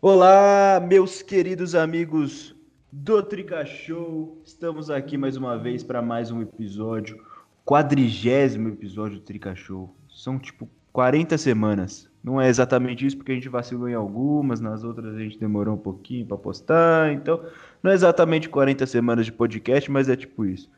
Olá, meus queridos amigos do Trica Show. Estamos aqui mais uma vez para mais um episódio, quadrigésimo episódio do Trica Show. São tipo 40 semanas. Não é exatamente isso, porque a gente vacilou em algumas, nas outras a gente demorou um pouquinho para postar. Então, não é exatamente 40 semanas de podcast, mas é tipo isso.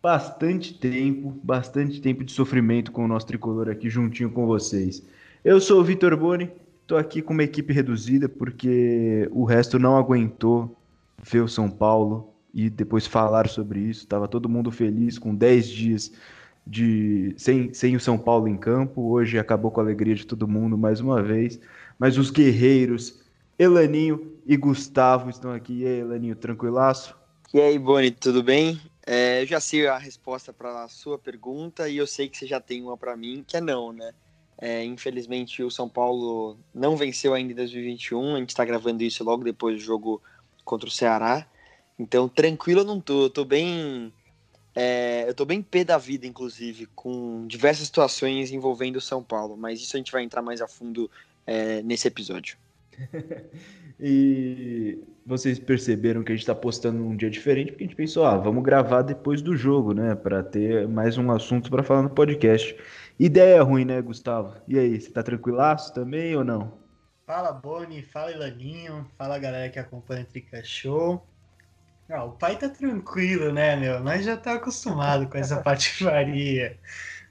Bastante tempo, bastante tempo de sofrimento com o nosso tricolor aqui juntinho com vocês. Eu sou o Vitor Boni, tô aqui com uma equipe reduzida porque o resto não aguentou ver o São Paulo e depois falar sobre isso. Tava todo mundo feliz com 10 dias de sem, sem o São Paulo em campo. Hoje acabou com a alegria de todo mundo mais uma vez. Mas os guerreiros, Elaninho e Gustavo, estão aqui. E aí, Elaninho, tranquilaço? E aí, Boni, tudo bem? É, eu já sei a resposta para a sua pergunta e eu sei que você já tem uma para mim, que é não, né? É, infelizmente, o São Paulo não venceu ainda em 2021. A gente está gravando isso logo depois do jogo contra o Ceará. Então, tranquilo eu não tô. Eu tô bem é, eu tô bem pé da vida, inclusive, com diversas situações envolvendo o São Paulo, mas isso a gente vai entrar mais a fundo é, nesse episódio. e vocês perceberam que a gente está postando num dia diferente, porque a gente pensou, ah, vamos gravar depois do jogo, né, para ter mais um assunto para falar no podcast. Ideia ruim, né, Gustavo? E aí, você tá tranquilaço também ou não? Fala, Boni, fala, Ilaninho, fala, galera que acompanha o Trica Show. Ah, o pai tá tranquilo, né, meu? Nós já tá acostumado com essa patifaria.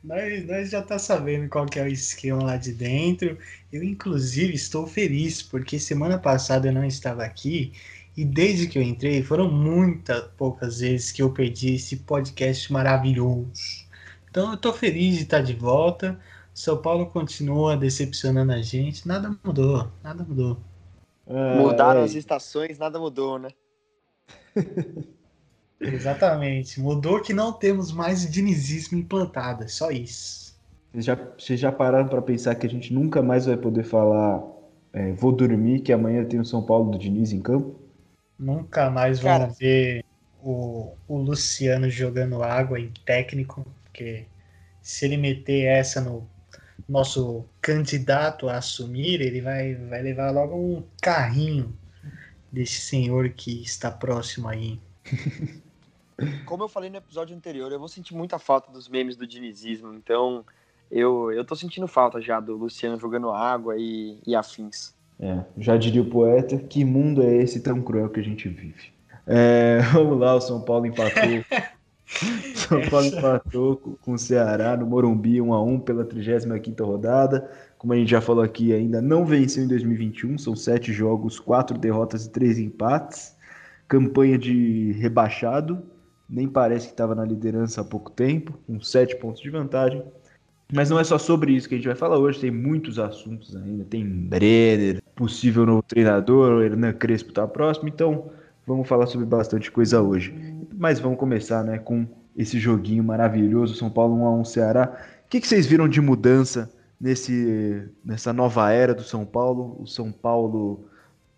Nós, nós já tá sabendo qual que é o esquema lá de dentro. Eu, inclusive, estou feliz, porque semana passada eu não estava aqui e desde que eu entrei, foram muitas poucas vezes que eu perdi esse podcast maravilhoso. Então eu tô feliz de estar de volta. São Paulo continua decepcionando a gente. Nada mudou, nada mudou. Mudaram as estações, nada mudou, né? Exatamente. Mudou que não temos mais dinizismo implantado, é só isso. Vocês já, vocês já pararam para pensar que a gente nunca mais vai poder falar é, vou dormir, que amanhã tem o São Paulo do Diniz em campo? Nunca mais Cara. vamos ver o, o Luciano jogando água em técnico, porque se ele meter essa no nosso candidato a assumir, ele vai, vai levar logo um carrinho desse senhor que está próximo aí. Como eu falei no episódio anterior, eu vou sentir muita falta dos memes do dinizismo, então eu, eu tô sentindo falta já do Luciano jogando água e, e afins. É, já diria o poeta, que mundo é esse tão cruel que a gente vive? É, vamos lá, o São Paulo empatou. São Paulo empatou com o Ceará no Morumbi 1 a 1 pela 35ª rodada. Como a gente já falou aqui, ainda não venceu em 2021, são sete jogos, quatro derrotas e três empates. Campanha de rebaixado, nem parece que estava na liderança há pouco tempo, com sete pontos de vantagem. Mas não é só sobre isso que a gente vai falar hoje, tem muitos assuntos ainda. Tem Brenner, possível novo treinador, o Hernan Crespo está próximo, então vamos falar sobre bastante coisa hoje. Mas vamos começar né, com esse joguinho maravilhoso, São Paulo 1x1 Ceará. O que, que vocês viram de mudança nesse, nessa nova era do São Paulo, o São Paulo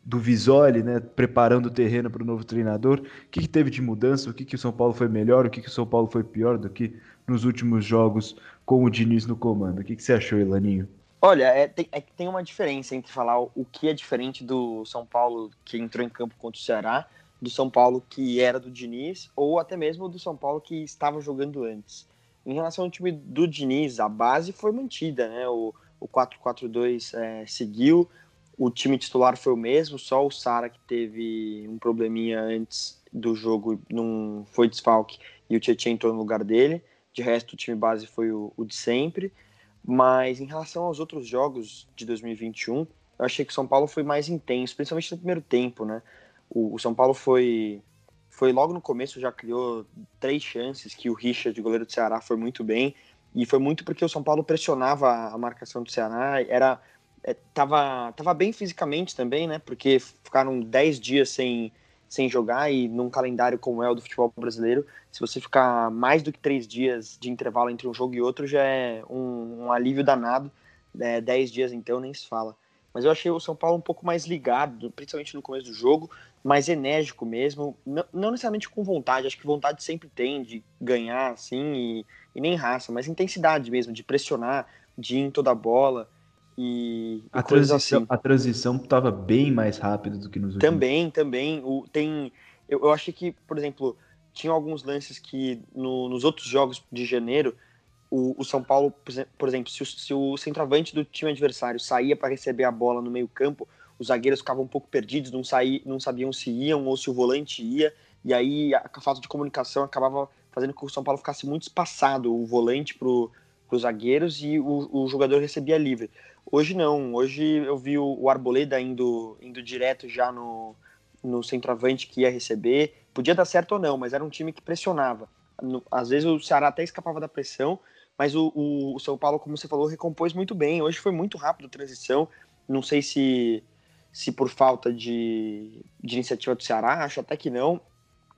do Visoli, né, preparando o terreno para o novo treinador. O que, que, teve de mudança? O que, que o São Paulo foi melhor? O que, que o São Paulo foi pior do que nos últimos jogos com o Diniz no comando? O que, que você achou, Elaninho? Olha, é, tem, é que tem uma diferença entre falar o que é diferente do São Paulo que entrou em campo contra o Ceará, do São Paulo que era do Diniz, ou até mesmo do São Paulo que estava jogando antes. Em relação ao time do Diniz, a base foi mantida, né? O, o 4-4-2 é, seguiu, o time titular foi o mesmo, só o Sara que teve um probleminha antes do jogo, não foi desfalque, e o Tietchan entrou no lugar dele. De resto, o time base foi o, o de sempre. Mas em relação aos outros jogos de 2021, eu achei que o São Paulo foi mais intenso, principalmente no primeiro tempo, né? O, o São Paulo foi foi logo no começo, já criou três chances, que o Richard, goleiro do Ceará, foi muito bem, e foi muito porque o São Paulo pressionava a marcação do Ceará, era é, tava, tava bem fisicamente também, né, porque ficaram dez dias sem, sem jogar, e num calendário como é o do futebol brasileiro, se você ficar mais do que três dias de intervalo entre um jogo e outro, já é um, um alívio danado, né, dez dias então nem se fala. Mas eu achei o São Paulo um pouco mais ligado, principalmente no começo do jogo, mais enérgico mesmo, não, não, necessariamente com vontade, acho que vontade sempre tem de ganhar, assim, e, e, nem raça, mas intensidade mesmo, de pressionar, de ir em toda a bola. e, A e transição, assim. a transição tava bem mais rápida do que nos últimos. Também, também. O, tem, eu, eu achei que, por exemplo, tinha alguns lances que no- nos outros jogos de janeiro, o, o São Paulo, por exe- por exemplo, se o, se o centroavante do time adversário saía para receber a bola no meio-campo, os zagueiros ficavam um pouco perdidos, não, saí, não sabiam se iam ou se o volante ia, e aí a, a falta de comunicação acabava fazendo com que o São Paulo ficasse muito espaçado, o volante para os zagueiros e o, o jogador recebia livre. Hoje não, hoje eu vi o, o Arboleda indo, indo direto já no, no centroavante que ia receber. Podia dar certo ou não, mas era um time que pressionava. No- às vezes o Ceará até escapava da pressão, mas o, o- o São Paulo, como você falou, recompôs muito bem. Hoje foi muito rápido a transição. Não sei se, se por falta de, de iniciativa do Ceará, acho até que não.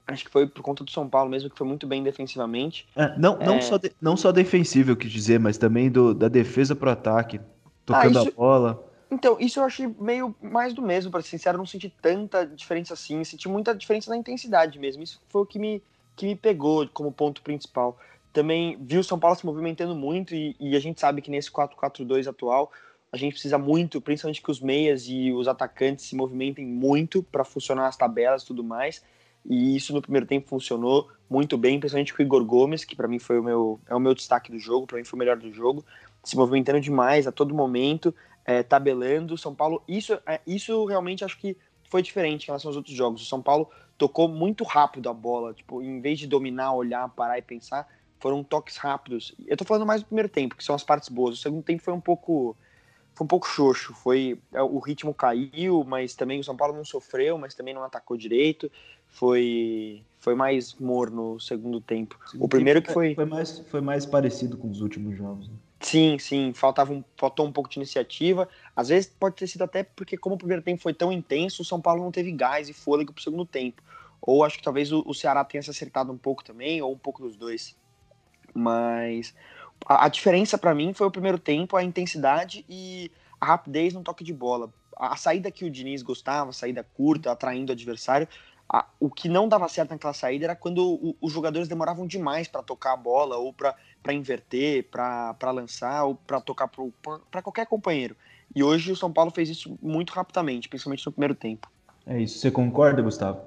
Acho que foi por conta do São Paulo mesmo, que foi muito bem defensivamente. É, não, não, É. só de- não só defensivo, eu quis dizer, mas também do, da defesa pro ataque. Tocando Ah, isso- a bola. Então, isso eu achei meio mais do mesmo, para ser sincero, não senti tanta diferença assim, senti muita diferença na intensidade mesmo. Isso foi o que me, que me pegou como ponto principal. Também vi o São Paulo se movimentando muito e, e a gente sabe que nesse 4-4-2 atual a gente precisa muito, principalmente que os meias e os atacantes se movimentem muito para funcionar as tabelas e tudo mais. E isso no primeiro tempo funcionou muito bem, principalmente com o Igor Gomes, que para mim foi o meu é o meu destaque do jogo, para mim foi o melhor do jogo, se movimentando demais a todo momento é, tabelando. São Paulo, isso, é, isso realmente acho que foi diferente em relação aos outros jogos. O São Paulo tocou muito rápido a bola, tipo, em vez de dominar, olhar, parar e pensar, foram toques rápidos. Eu tô falando mais do primeiro tempo, que são as partes boas. O segundo tempo foi um pouco foi um pouco xoxo, foi é, o ritmo caiu, mas também o São Paulo não sofreu, mas também não atacou direito. Foi foi mais morno o segundo tempo. O primeiro que foi Foi mais, foi mais parecido com os últimos jogos. né? Sim, sim, faltava um, faltou um pouco de iniciativa. Às vezes pode ter sido até porque, como o primeiro tempo foi tão intenso, o São Paulo não teve gás e fôlego pro segundo tempo. Ou acho que talvez o, o Ceará tenha se acertado um pouco também, ou um pouco dos dois. Mas a, a diferença para mim foi o primeiro tempo, a intensidade e a rapidez no toque de bola. A, a saída que o Diniz gostava, a saída curta, atraindo o adversário. a- o que não dava certo naquela saída era quando o- os jogadores demoravam demais para tocar a bola ou para para inverter, para lançar ou para tocar para qualquer companheiro. E hoje o São Paulo fez isso muito rapidamente, principalmente no primeiro tempo. É isso. Você concorda, Gustavo?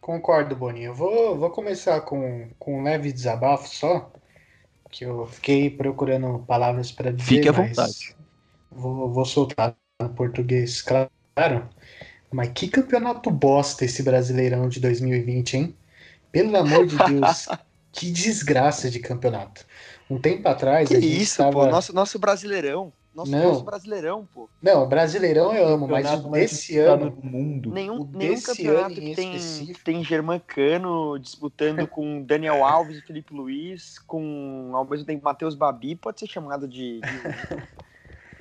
Concordo, Boninho. Eu vou, vou começar com, com um leve desabafo só, que eu fiquei procurando palavras para dizer. Fique à mas vontade. Vou, vou soltar no português, claro. Mas que campeonato bosta esse Brasileirão de 2020, hein? Pelo amor de Deus, que desgraça de campeonato. Um tempo atrás Que a gente isso, tava... pô, nosso, nosso brasileirão. Nosso, Não. nosso brasileirão, pô. Não, Brasileirão eu amo, mas o desse disputado ano... do mundo. Nenhum, O nenhum campeonato que tem, específico. que tem Germancano disputando com Daniel Alves e Felipe Luiz, com ao mesmo tempo Matheus Babi, pode ser chamado de. de-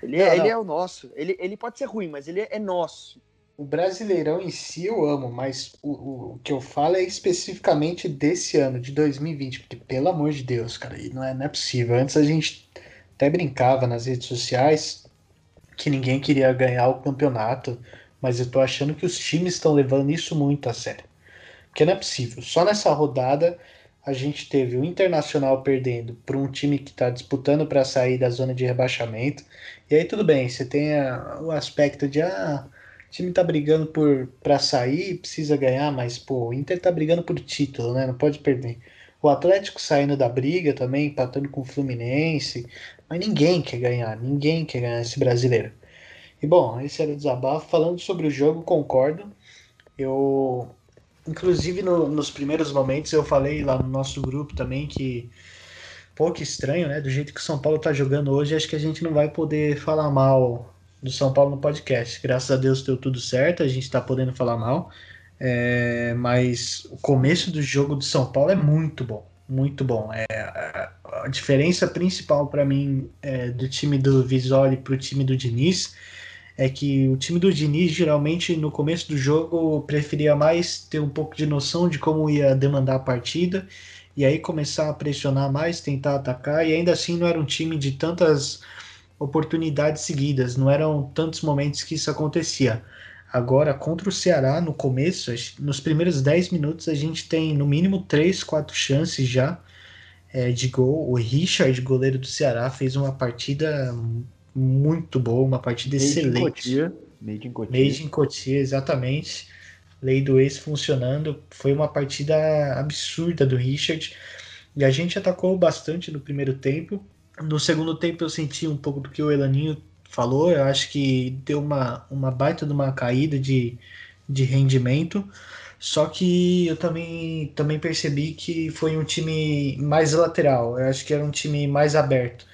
Ele, é, Não, ele é o nosso. Ele, ele pode ser ruim, mas ele é nosso. O Brasileirão em si eu amo, mas o, o, o que eu falo é especificamente desse ano, de 2020, porque pelo amor de Deus, cara, e não é, não é possível. Antes a gente até brincava nas redes sociais que ninguém queria ganhar o campeonato, mas eu tô achando que os times estão levando isso muito a sério. Porque não é possível. Só nessa rodada a gente teve o Internacional perdendo para um time que está disputando para sair da zona de rebaixamento. E aí tudo bem, você tem a- o aspecto de ah, o time tá brigando por para sair, precisa ganhar, mas pô, o Inter tá brigando por título, né? Não pode perder. O Atlético saindo da briga também, empatando com o Fluminense, mas ninguém quer ganhar, ninguém quer ganhar esse brasileiro. E bom, esse era o desabafo. Falando sobre o jogo, concordo. Eu, inclusive, no- nos primeiros momentos, eu falei lá no nosso grupo também que, que estranho, né? Do jeito que o São Paulo tá jogando hoje, acho que a gente não vai poder falar mal do São Paulo no podcast. Graças a Deus deu tudo certo, a gente tá podendo falar mal. É, mas o começo do jogo do São Paulo é muito bom, muito bom. É, a, diferença principal para mim é, do time do Visoli pro time do Diniz é que o time do Diniz geralmente no começo do jogo preferia mais ter um pouco de noção de como ia demandar a partida e aí começar a pressionar mais, tentar atacar, e ainda assim não era um time de tantas oportunidades seguidas, não eram tantos momentos que isso acontecia. Agora, contra o Ceará, no começo, nos primeiros 10 minutos, a gente tem no mínimo 3, 4 chances já é, de gol. O Richard, goleiro do Ceará, fez uma partida muito boa, uma partida Made excelente. Made in Cotia. Made in Cotia, exatamente. Lei do ex funcionando. Foi uma partida absurda do Richard. E a gente atacou bastante no primeiro tempo. No segundo tempo eu senti um pouco do que o Elaninho falou. Eu acho que deu uma, uma baita de uma caída de, de rendimento. Só que eu também, também percebi que foi um time mais lateral. Eu acho que era um time mais aberto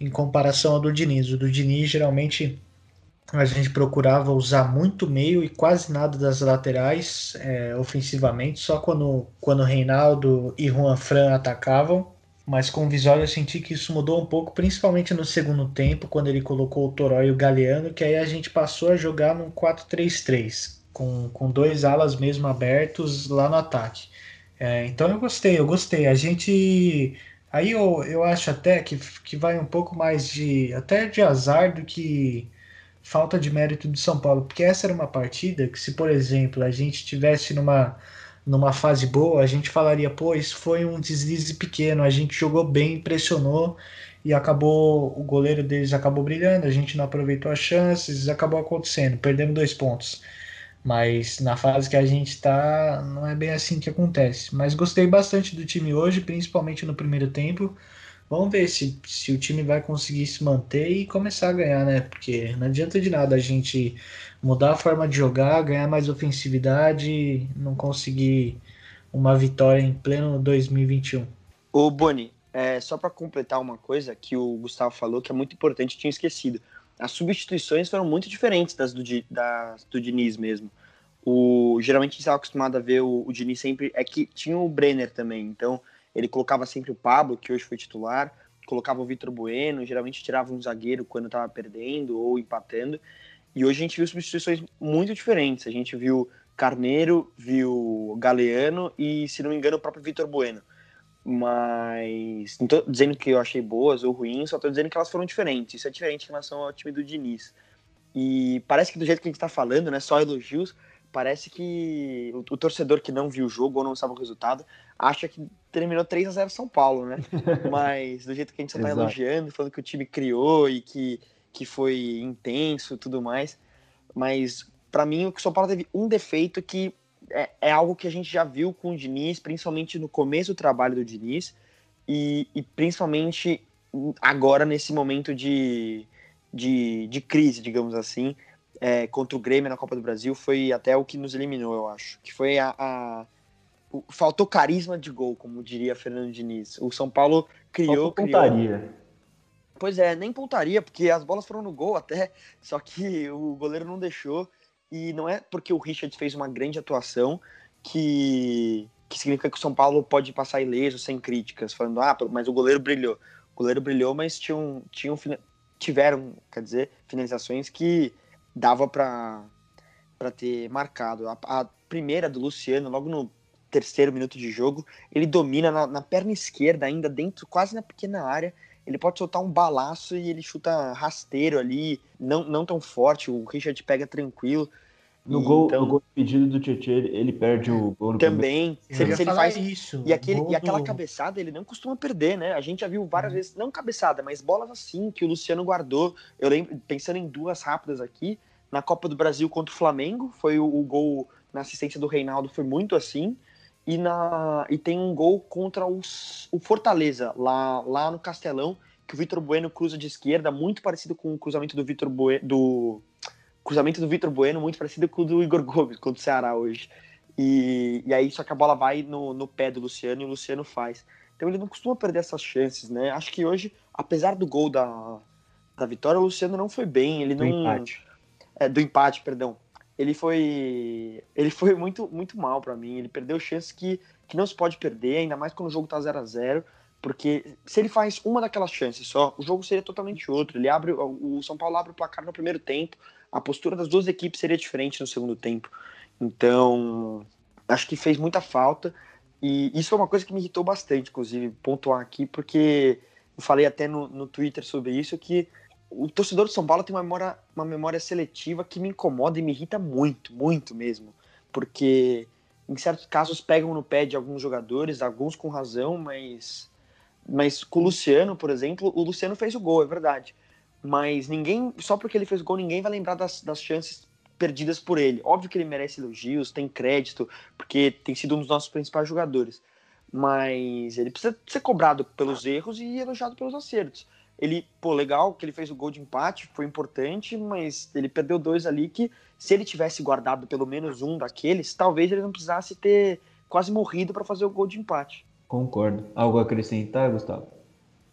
em comparação ao do Diniz. O do Diniz geralmente a gente procurava usar muito meio e quase nada das laterais é, ofensivamente, só quando, quando Reinaldo e Juan Fran atacavam. Mas com o Visório eu senti que isso mudou um pouco, principalmente no segundo tempo, quando ele colocou o Toró e o Galeano, que aí a gente passou a jogar num 4-3-3, com, com dois alas mesmo abertos lá no ataque. É, então eu gostei, eu gostei. A gente. Aí eu, eu acho até que, que vai um pouco mais de. até de azar do que falta de mérito de São Paulo, porque essa era uma partida que, se por exemplo a gente tivesse numa, numa fase boa, a gente falaria: pô, isso foi um deslize pequeno, a gente jogou bem, pressionou e acabou, o goleiro deles acabou brilhando, a gente não aproveitou as chances, acabou acontecendo, perdemos dois pontos. Mas na fase que a gente está, não é bem assim que acontece. Mas gostei bastante do time hoje, principalmente no primeiro tempo. Vamos ver se, se o time vai conseguir se manter e começar a ganhar, né? Porque não adianta de nada a gente mudar a forma de jogar, ganhar mais ofensividade, não conseguir uma vitória em pleno 2021. Ô, Boni, é, só para completar uma coisa que o Gustavo falou que é muito importante, tinha esquecido. As substituições foram muito diferentes das do, das do Diniz mesmo. O, geralmente estava acostumado a ver o, o Diniz sempre. É que tinha o Brenner também, então ele colocava sempre o Pablo, que hoje foi titular, colocava o Vitor Bueno, geralmente tirava um zagueiro quando estava perdendo ou empatando. E hoje a gente viu substituições muito diferentes. A gente viu Carneiro, viu Galeano e, se não me engano, o próprio Vitor Bueno. Mas não tô dizendo que eu achei boas ou ruins, só tô dizendo que elas foram diferentes. Isso é diferente em relação ao time do Diniz. E parece que do jeito que a gente tá falando, né, só elogios, parece que o, torcedor que não viu o jogo ou não sabe o resultado acha que terminou 3 a 0 São Paulo, né? Mas do jeito que a gente só tá elogiando, falando que o time criou e que, que foi intenso e tudo mais. Mas para mim o São Paulo teve um defeito que é, é, algo que a gente já viu com o Diniz, principalmente no começo do trabalho do Diniz, e, e principalmente agora nesse momento de, de, de crise, digamos assim, é, contra o Grêmio na Copa do Brasil, foi até o que nos eliminou, eu acho. Que foi a. a faltou carisma de gol, como diria Fernando Diniz. O São Paulo criou. Faltou pontaria. Pois é, nem pontaria, porque as bolas foram no gol até, só que o goleiro não deixou. E não é porque o Richard fez uma grande atuação que, que significa que o São Paulo pode passar ileso, sem críticas, falando, ah, mas o goleiro brilhou. O goleiro brilhou, mas tinham, tinham, tiveram, quer dizer, finalizações que dava para ter marcado. A, a, primeira do Luciano, logo no terceiro minuto de jogo, ele domina na, na perna esquerda, ainda dentro, quase na pequena área, ele pode soltar um balaço e ele chuta rasteiro ali, não, não tão forte, o Richard pega tranquilo. No gol, então, no gol pedido do Tietchan, ele perde o gol no Também. Se, ele, se ele faz isso. E, aquele, e aquela do... cabeçada ele não costuma perder, né? A gente já viu várias uhum. vezes, não cabeçada, mas bolas assim que o Luciano guardou. Eu lembro, pensando em duas rápidas aqui, na Copa do Brasil contra o Flamengo, foi o, o gol na assistência do Reinaldo, foi muito assim. E, na, e tem um gol contra os, o Fortaleza, lá, lá no Castelão, que o Vitor Bueno cruza de esquerda, muito parecido com o cruzamento do Vitor Bueno, do cruzamento do Vitor Bueno, muito parecido com o do Igor Gomes, contra o Ceará hoje. E, e aí só que a bola vai no, no pé do Luciano e o Luciano faz. Então ele não costuma perder essas chances, né? Acho que hoje, apesar do gol da, da vitória, o Luciano não foi bem, ele do não empate. É, do empate, perdão. Ele foi ele foi muito muito mal para mim, ele perdeu chances que que não se pode perder, ainda mais quando o jogo tá 0 a 0 porque se ele faz uma daquelas chances só, o jogo seria totalmente outro. Ele abre o São Paulo abre o placar no primeiro tempo, a postura das duas equipes seria diferente no segundo tempo. Então, acho que fez muita falta. E isso foi uma coisa que me irritou bastante, inclusive, pontuar aqui, porque eu falei até no, no Twitter sobre isso, que o torcedor do São Paulo tem uma memória, uma memória seletiva que me incomoda e me irrita muito, muito mesmo. Porque em certos casos pegam no pé de alguns jogadores, alguns com razão, mas mas com o Luciano, por exemplo, o Luciano fez o gol, é verdade. mas ninguém, só porque ele fez gol, ninguém vai lembrar das, das chances perdidas por ele. Óbvio que ele merece elogios, tem crédito, porque tem sido um dos nossos principais jogadores. Mas ele precisa ser cobrado pelos erros e elogiado pelos acertos. Ele, pô, legal que ele fez o gol de empate, foi importante, mas ele perdeu dois ali que, se ele tivesse guardado pelo menos um daqueles, talvez ele não precisasse ter quase morrido para fazer o gol de empate. Concordo. Algo a acrescentar, Gustavo?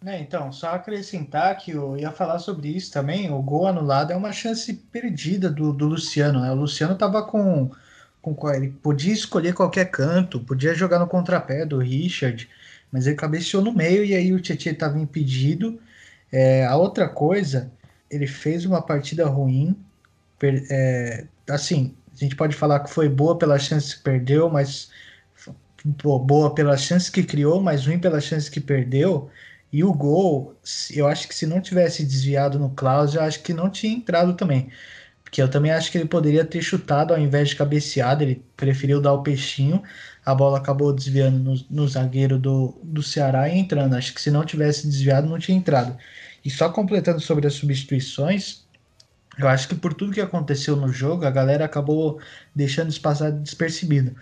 É, então, só acrescentar que eu ia falar sobre isso também. O gol anulado é uma chance perdida do, do Luciano, né? O Luciano tava com, com. Ele podia escolher qualquer canto, podia jogar no contrapé do Richard, mas ele cabeceou no meio e aí o Tietchan estava impedido. É, a outra coisa, ele fez uma partida ruim. Per, é, assim, a gente pode falar que foi boa pela chance que perdeu, mas boa pelas chances que criou, mas ruim pelas chances que perdeu. E o gol, eu acho que se não tivesse desviado no Klaus, eu acho que não tinha entrado também. Porque eu também acho que ele poderia ter chutado ao invés de cabeceado, ele preferiu dar o peixinho, a bola acabou desviando no, no zagueiro do, do Ceará e entrando. Acho que se não tivesse desviado, não tinha entrado. E só completando sobre as substituições, eu acho que por tudo que aconteceu no jogo, a galera acabou deixando isso passar despercebido.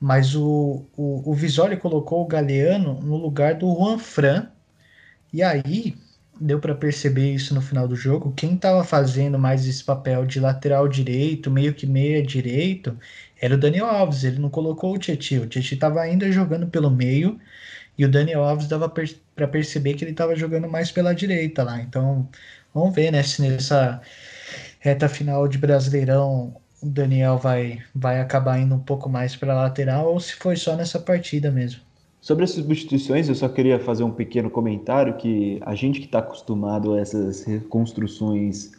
Mas o, o, o Visoli colocou o Galeano no lugar do Juan Fran, e aí deu para perceber isso no final do jogo. Quem estava fazendo mais esse papel de lateral direito, meio que meia direito, era o Daniel Alves. Ele não colocou o Tietchan. O Tietchan estava ainda jogando pelo meio e o Daniel Alves dava per para perceber que ele estava jogando mais pela direita lá. Então vamos ver, né, se nessa reta final de Brasileirão o Daniel vai, vai acabar indo um pouco mais para lateral ou se foi só nessa partida mesmo. Sobre as substituições, eu só queria fazer um pequeno comentário que a gente que está acostumado a essas reconstruções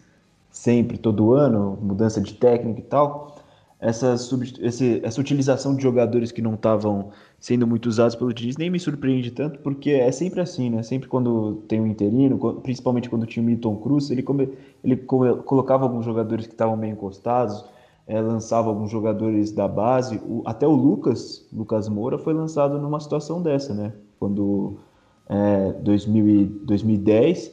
sempre, todo ano, mudança de técnico e tal, essa, esse, essa utilização de jogadores que não estavam sendo muito usados pelo Diniz nem me surpreende tanto, porque é sempre assim, né? Sempre quando tem um interino, principalmente quando tinha o Milton Cruz, ele, come, ele colocava alguns jogadores que estavam meio encostados, é, lançava alguns jogadores da base. O, até o Lucas, Lucas Moura, foi lançado numa situação dessa, né? Quando é, 2000 2010,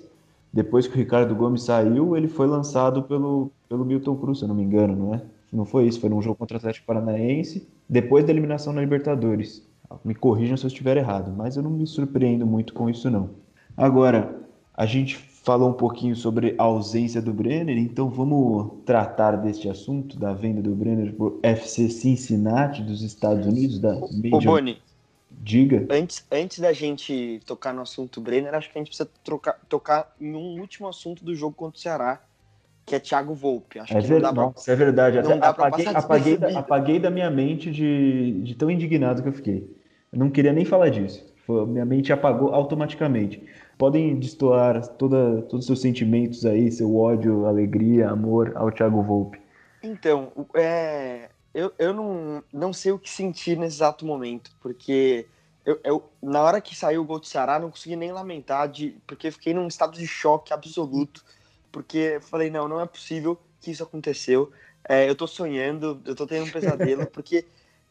depois que o Ricardo Gomes saiu, ele foi lançado pelo, pelo Milton Cruz, se eu não me engano, não é? Não foi isso, foi num jogo contra o Atlético Paranaense, depois da eliminação na Libertadores. Me corrijam se eu estiver errado, mas eu não me surpreendo muito com isso não. Agora, a gente falou um pouquinho sobre a ausência do Brenner, então vamos tratar deste assunto da venda do Brenner por FC Cincinnati dos Estados Unidos, da Major... Ô, Boni, diga. Antes, antes da gente tocar no assunto Brenner, acho que a gente precisa trocar, tocar em um último assunto do jogo contra o Ceará, que é Thiago Volpe. Acho é, que ver... pra... é verdade. Não apaguei, apaguei, da, apaguei da minha mente de, de tão indignado que eu fiquei. Eu não queria nem falar disso. Foi, minha mente apagou automaticamente podem destoar toda, todos os seus sentimentos aí, seu ódio, alegria, amor ao Thiago Volpe. Então, é, eu, eu não, não sei o que sentir nesse exato momento, porque eu, eu, na hora que saiu o gol do Ceará, não consegui nem lamentar, de, porque fiquei num estado de choque absoluto, porque falei, não, não é possível que isso aconteceu, é, eu tô sonhando, eu tô tendo um pesadelo, porque,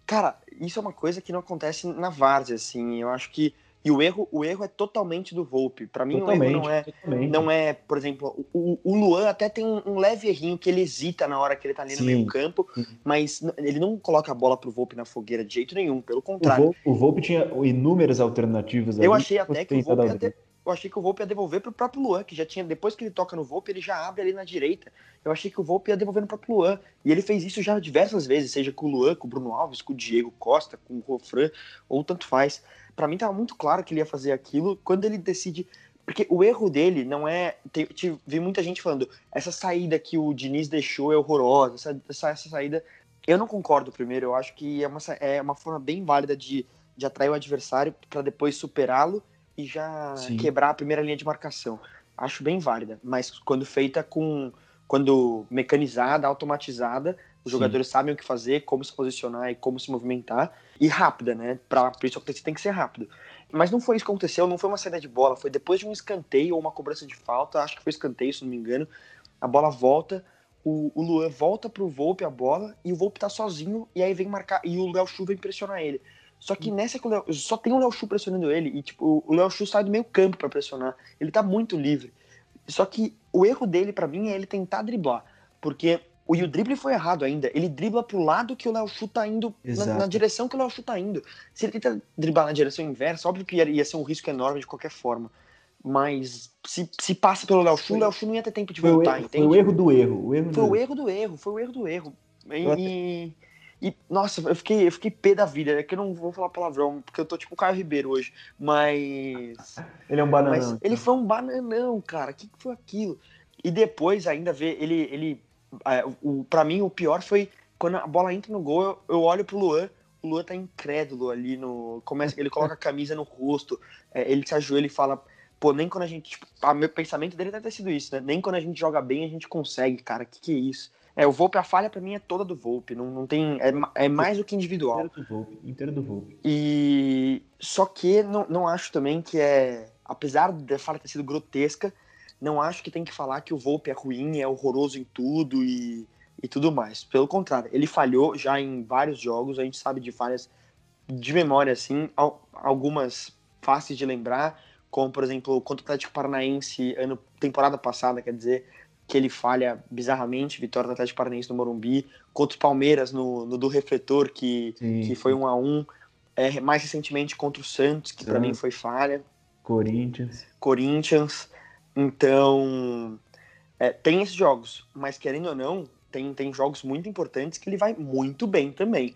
cara, isso é uma coisa que não acontece na várzea, assim, eu acho que e o erro, o erro é totalmente do Volpe. Para mim, totalmente, o erro não é, totalmente. não é, por exemplo, o, o Luan até tem um, leve errinho que ele hesita na hora que ele tá ali no meio campo, mas ele não coloca a bola pro Volpe na fogueira de jeito nenhum, pelo contrário. O Volpe, o Volpe tinha inúmeras alternativas. Eu ali, achei até que o Volpe ia, eu achei que o Volpe ia devolver pro próprio Luan, que já tinha, depois que ele toca no Volpe, ele já abre ali na direita. Eu achei que o Volpe ia devolver no próprio Luan. E ele fez isso já diversas vezes, seja com o Luan, com o Bruno Alves, com o Diego Costa, com o Rofran, ou tanto faz para mim tava muito claro que ele ia fazer aquilo quando ele decide. Porque o erro dele não é. vi muita gente falando, essa saída que o Diniz deixou é horrorosa, essa, essa, essa saída. Eu não concordo, primeiro. Eu acho que é uma, é uma forma bem válida de, de atrair o adversário para depois superá-lo e já Sim. quebrar a primeira linha de marcação. Acho bem válida, mas quando feita com. Quando mecanizada, automatizada, os jogadores Sim. sabem o que fazer, como se posicionar e como se movimentar. E rápida, né? Para isso acontecer tem que ser rápido. Mas não foi isso que aconteceu, não foi uma saída de bola, foi depois de um escanteio ou uma cobrança de falta, acho que foi escanteio, se não me engano. A bola volta, o, o Luan volta pro Volpe a bola e o Volpe tá sozinho e aí vem marcar e o Léo Chu vem pressionar ele. Só que nessa que o Léo, só tem o Léo Chu pressionando ele e tipo, o Léo Chu sai do meio campo para pressionar. Ele tá muito livre. Só que o erro dele, para mim, é ele tentar driblar. Porque o, e o drible foi errado ainda. Ele dribla pro lado que o Léo Chu tá indo, na, na, direção que o Léo Chu tá indo. Se ele tenta driblar na direção inversa, óbvio que ia, ia ser um risco enorme de qualquer forma. Mas se, se passa pelo Léo Chu, o Léo Chu não ia ter tempo de foi voltar, erro, entende? Foi o erro do erro. O erro foi do o erro do erro, foi o erro do erro. E, e, nossa, eu fiquei, eu fiquei pé da vida. É que eu não vou falar palavrão, porque eu tô tipo o Caio Ribeiro hoje. Mas. Ele é um bananão. Ele foi um bananão, cara. O que, que foi aquilo? E depois ainda ver ele. ele é, o, pra mim, o pior foi quando a bola entra no gol, eu, eu olho pro Luan. O Luan tá incrédulo ali no. Começa, ele coloca a camisa no rosto, é, ele se ajoelha e fala. Pô, nem quando a gente. Tipo, a, meu pensamento dele deve ter sido isso, né? Nem quando a gente joga bem a gente consegue, cara. Que que é isso? É, o Volpe, a falha para mim é toda do Volpe, não, não tem, é, é mais do que individual. Inteiro do Volpe, inteiro do Volpe. E só que não, não acho também que é, apesar da falha ter sido grotesca, não acho que tem que falar que o Volpe é ruim, é horroroso em tudo e, e tudo mais. Pelo contrário, ele falhou já em vários jogos, a gente sabe de falhas de memória, assim, algumas fáceis de lembrar, como por exemplo contra o Atlético Paranaense ano temporada passada, quer dizer, que ele falha bizarramente, vitória do Atlético Paranaense no Morumbi, contra o Palmeiras no, no do Refletor, que, que foi um a um, é, mais recentemente contra o Santos, que para mim foi falha. Corinthians. Corinthians. Então, é, tem esses jogos, mas querendo ou não, tem, tem jogos muito importantes que ele vai muito bem também.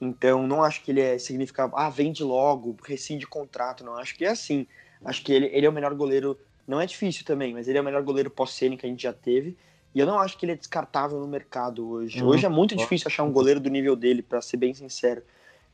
Então, não acho que ele é, significa, ah, vende logo, rescinde contrato, não acho que é assim. Acho que ele, ele é o melhor goleiro não é difícil também, mas ele é o melhor goleiro pós-cena que a gente já teve. E eu não acho que ele é descartável no mercado hoje. Uhum. Hoje é muito difícil achar um goleiro do nível dele, para ser bem sincero.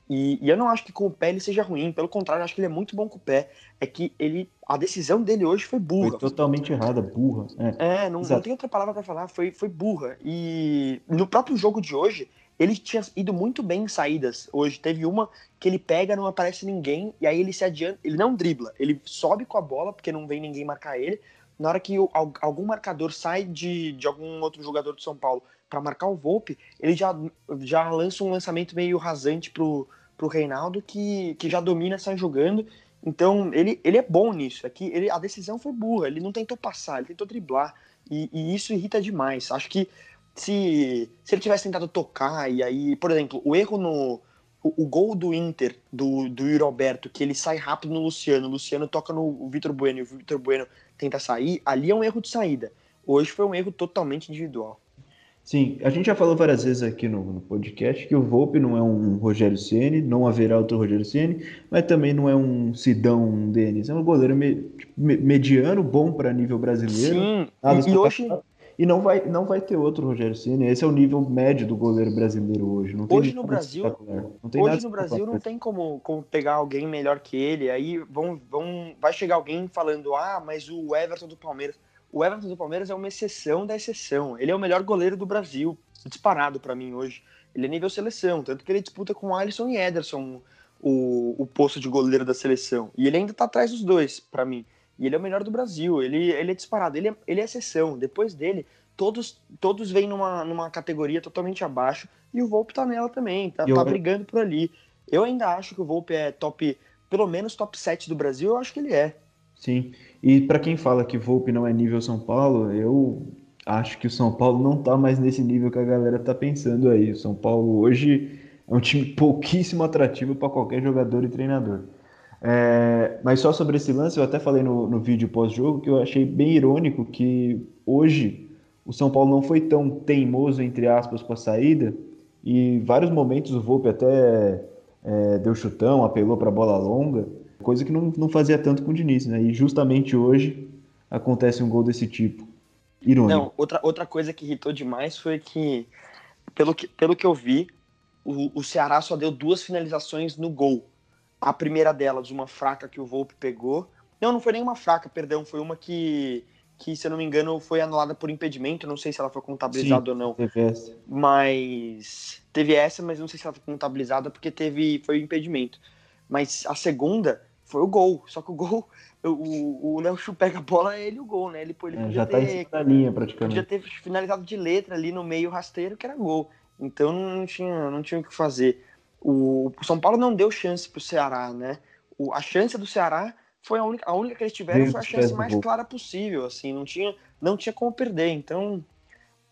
E, e, eu não acho que com o pé ele seja ruim, pelo contrário, eu acho que ele é muito bom com o pé. É que ele, a decisão dele hoje foi burra. Foi totalmente errada, burra. É, é não, não tem outra palavra para falar, foi, foi burra. E no próprio jogo de hoje, ele tinha ido muito bem em saídas. Hoje teve uma que ele pega, não aparece ninguém, e aí ele se adianta, ele não dribla, ele sobe com a bola, porque não vem ninguém marcar ele. Na hora que algum marcador sai de, de algum outro jogador de São Paulo para marcar o Volpe, ele já, já lança um lançamento meio rasante pro, pro Reinaldo, que, que já domina, sai jogando. Então, ele, ele é bom nisso. É que ele, a decisão foi burra, ele não tentou passar, ele tentou driblar. E, e isso irrita demais. Acho que se, se ele tivesse tentado tocar, e aí, por exemplo, o erro no. O, o gol do Inter, do, do Yuri Alberto, que ele sai rápido no Luciano, o Luciano toca no Vitor Bueno e o Vitor Bueno tenta sair, ali é um erro de saída. Hoje foi um erro totalmente individual. Sim, a gente já falou várias vezes aqui no, no podcast que o Volpe não é um Rogério Ceni, não haverá outro Rogério Ceni, mas também não é um Sidão, um Denis, é um goleiro me, tipo, mediano, bom para nível brasileiro. Sim, e, hoje, e não vai, não vai ter outro Rogério Ceni. Esse é o nível médio do goleiro brasileiro hoje. Não hoje no Brasil, hoje no Brasil não tem como, como pegar alguém melhor que ele. Aí vão, vão, vai chegar alguém falando: ah, mas o Everton do Palmeiras. O Everton do Palmeiras é uma exceção da exceção. Ele é o melhor goleiro do Brasil, disparado para mim hoje. Ele é nível seleção, tanto que ele disputa com Alisson e Ederson o, o posto de goleiro da seleção. E ele ainda tá atrás dos dois, para mim. E ele é o melhor do Brasil. Ele, ele é disparado. Ele é, ele é exceção. Depois dele, todos, todos vêm numa, numa categoria totalmente abaixo. E o Volpe tá nela também. Tá, tá brigando por ali. Eu ainda acho que o Volpe é top, pelo menos top 7 do Brasil. Eu acho que ele é. Sim. E para quem fala que Volpe não é nível São Paulo, eu acho que o São Paulo não tá mais nesse nível que a galera tá pensando aí. O São Paulo hoje é um time pouquíssimo atrativo para qualquer jogador e treinador. É, mas só sobre esse lance, eu até falei no, no vídeo pós-jogo que eu achei bem irônico que hoje o São Paulo não foi tão teimoso, entre aspas, com a saída, e vários momentos o Volpe até é, deu chutão, apelou para bola longa, coisa que não, não fazia tanto com o Diniz, né? E justamente hoje acontece um gol desse tipo. Irônico. Não, outra, outra coisa que irritou demais foi que, pelo que, pelo que eu vi, o, o Ceará só deu duas finalizações no gol a primeira delas, uma fraca que o Volpe pegou. Não, não foi nenhuma fraca, perdão, foi uma que, que, se eu não me engano, foi anulada por impedimento. Não sei se ela foi contabilizada Sim, ou não. Teve essa. Mas teve essa, mas não sei se ela foi contabilizada porque teve foi impedimento. Mas a segunda foi o gol. Só que o gol, o, o Léo Chu pega a bola, é ele o gol, né? Ele, ele é, já tá ter, em cima da linha praticamente. Podia ter finalizado de letra ali no meio rasteiro, que era gol. Então não tinha, não tinha o que fazer. O São Paulo não deu chance para o Ceará, né? O, a chance do Ceará foi a única, a única que eles tiveram foi a chance mais clara possível, assim, não tinha, não tinha como perder. Então,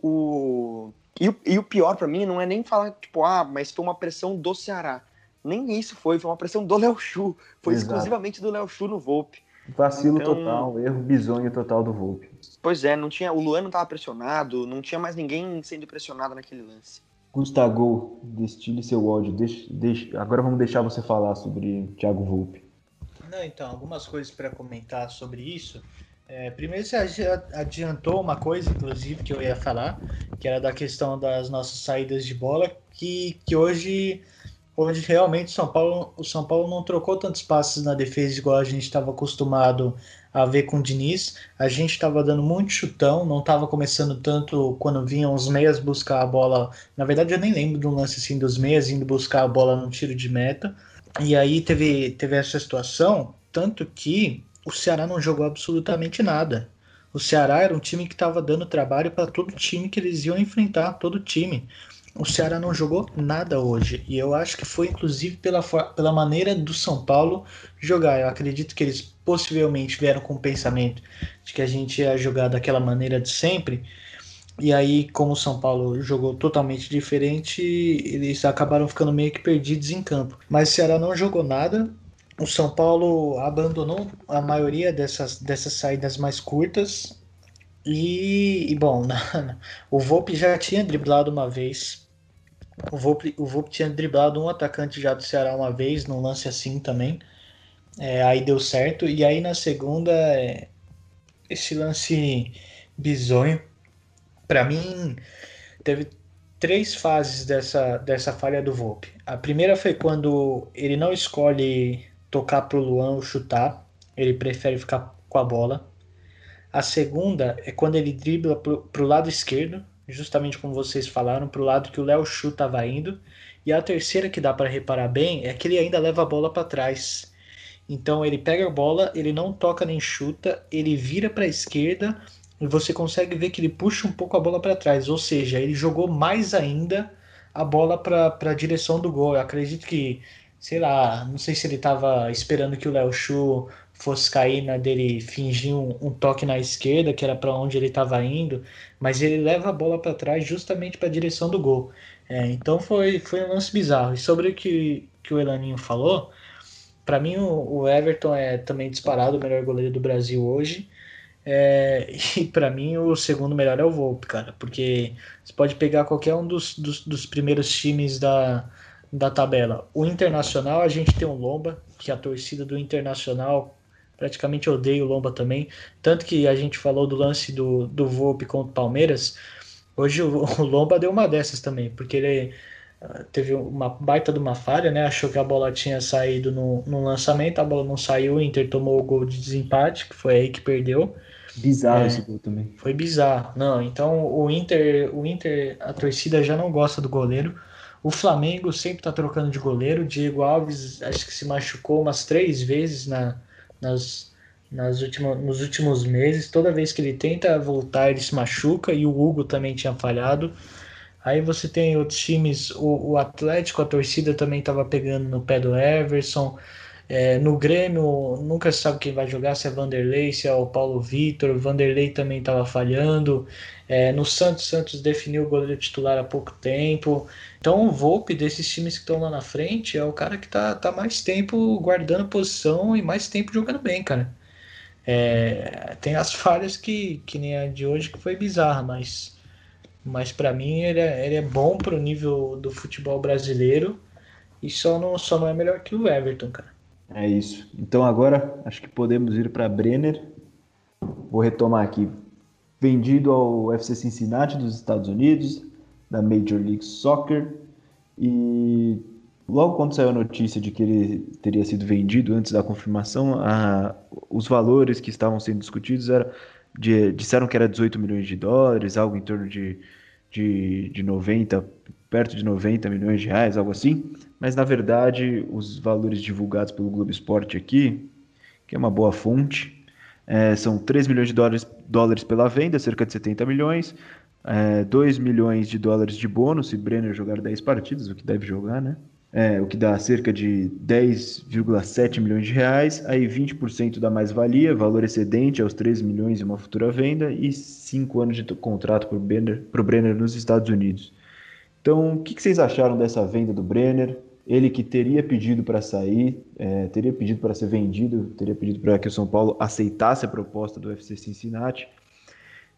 o e o, e o pior para mim não é nem falar tipo, ah, mas foi uma pressão do Ceará. Nem isso foi, foi uma pressão do Léo Chu, foi Exato. exclusivamente do Léo Chu no Volpe. Vacilo então, total, erro bizonho total do Volpe. Pois é, não tinha, o Luan não estava pressionado, não tinha mais ninguém sendo pressionado naquele lance. Gustavo, destile seu ódio. Deixe, deixe, agora vamos deixar você falar sobre Thiago Volpe. Não, então, algumas coisas para comentar sobre isso. É, primeiro você adiantou uma coisa, inclusive, que eu ia falar, que era da questão das nossas saídas de bola, que, que hoje, hoje realmente São Paulo, o São Paulo não trocou tantos passes na defesa igual a gente estava acostumado a ver com o Diniz. A gente estava dando muito chutão, não estava começando tanto quando vinham os meias buscar a bola. Na verdade, eu nem lembro de um lance assim dos meias indo buscar a bola no tiro de meta. E aí teve, teve essa situação, tanto que o Ceará não jogou absolutamente nada. O Ceará era um time que estava dando trabalho para todo time que eles iam enfrentar, todo time. O Ceará não jogou nada hoje. E eu acho que foi inclusive pela, pela maneira do São Paulo jogar. Eu acredito que eles possivelmente vieram com o pensamento de que a gente ia jogar daquela maneira de sempre. E aí, como o São Paulo jogou totalmente diferente, eles acabaram ficando meio que perdidos em campo. Mas o Ceará não jogou nada o São Paulo abandonou a maioria dessas, dessas saídas mais curtas. E, e bom, o Volpe já tinha driblado uma vez. O Volpe, o Volpe tinha driblado um atacante já do Ceará uma vez, num lance assim também. É, aí deu certo. E aí na segunda, é, esse lance bizonho. Para mim, teve três fases dessa, dessa falha do Volpe. A primeira foi quando ele não escolhe tocar para o Luan chutar, ele prefere ficar com a bola. A segunda é quando ele dribla para o lado esquerdo, justamente como vocês falaram, para o lado que o Léo Chu estava indo. E a terceira que dá para reparar bem é que ele ainda leva a bola para trás. Então ele pega a bola, ele não toca nem chuta, ele vira para a esquerda e você consegue ver que ele puxa um pouco a bola para trás. Ou seja, ele jogou mais ainda a bola para a direção do gol. Eu acredito que sei lá, não sei se ele estava esperando que o Léo Chu fosse cair na dele fingir um, um toque na esquerda, que era para onde ele estava indo, mas ele leva a bola para trás justamente para a direção do gol. É, então foi, foi um lance bizarro. E sobre o que, que o Elaninho falou, para mim o, o, Everton é também disparado o melhor goleiro do Brasil hoje. É, e para mim o segundo melhor é o Volpe, cara, porque você pode pegar qualquer um dos, dos, dos primeiros times da, da tabela. O Internacional, a gente tem o Lomba, que a torcida do Internacional praticamente odeia o Lomba também. Tanto que a gente falou do lance do, do Volpe contra o Palmeiras. Hoje o, o Lomba deu uma dessas também, porque ele uh, teve uma baita de uma falha, né? Achou que a bola tinha saído no, no lançamento, a bola não saiu, o Inter tomou o gol de desempate, que foi aí que perdeu. Bizarro é, esse gol também. Foi bizarro. Não, então o Inter, o Inter, a torcida já não gosta do goleiro. O Flamengo sempre está trocando de goleiro. Diego Alves acho que se machucou umas três vezes na, nas, nas últimas, nos últimos meses. Toda vez que ele tenta voltar, ele se machuca. E o Hugo também tinha falhado. Aí você tem outros times, o, o Atlético, a torcida também estava pegando no pé do Everson. É, no Grêmio, nunca se sabe quem vai jogar, se é Vanderlei, se é o Paulo Vitor. Vanderlei também estava falhando. É, no Santos, Santos definiu o goleiro titular há pouco tempo. Então o Volpe desses times que estão lá na frente é o cara que tá, tá mais tempo guardando posição e mais tempo jogando bem, cara. É, tem as falhas que, que nem a de hoje que foi bizarra, mas, mas para mim ele é, ele é bom pro nível do futebol brasileiro e só não, só não é melhor que o Everton, cara. É isso. Então agora acho que podemos ir para Brenner. Vou retomar aqui. Vendido ao FC Cincinnati dos Estados Unidos, da Major League Soccer. E logo quando saiu a notícia de que ele teria sido vendido antes da confirmação, a, os valores que estavam sendo discutidos era de, disseram que era 18 milhões de dólares, algo em torno de, de, de 90, perto de 90 milhões de reais, algo assim mas na verdade os valores divulgados pelo Globo Esporte aqui, que é uma boa fonte, é, são 3 milhões de dólares, dólares pela venda, cerca de 70 milhões, é, 2 milhões de dólares de bônus se Brenner jogar 10 partidas, o que deve jogar, né? é, o que dá cerca de 10,7 milhões de reais, aí 20% da mais-valia, valor excedente aos 13 milhões em uma futura venda, e 5 anos de contrato para o Brenner, Brenner nos Estados Unidos. Então, o que, que vocês acharam dessa venda do Brenner? Ele que teria pedido para sair, é, teria pedido para ser vendido, teria pedido para que o São Paulo aceitasse a proposta do UFC Cincinnati.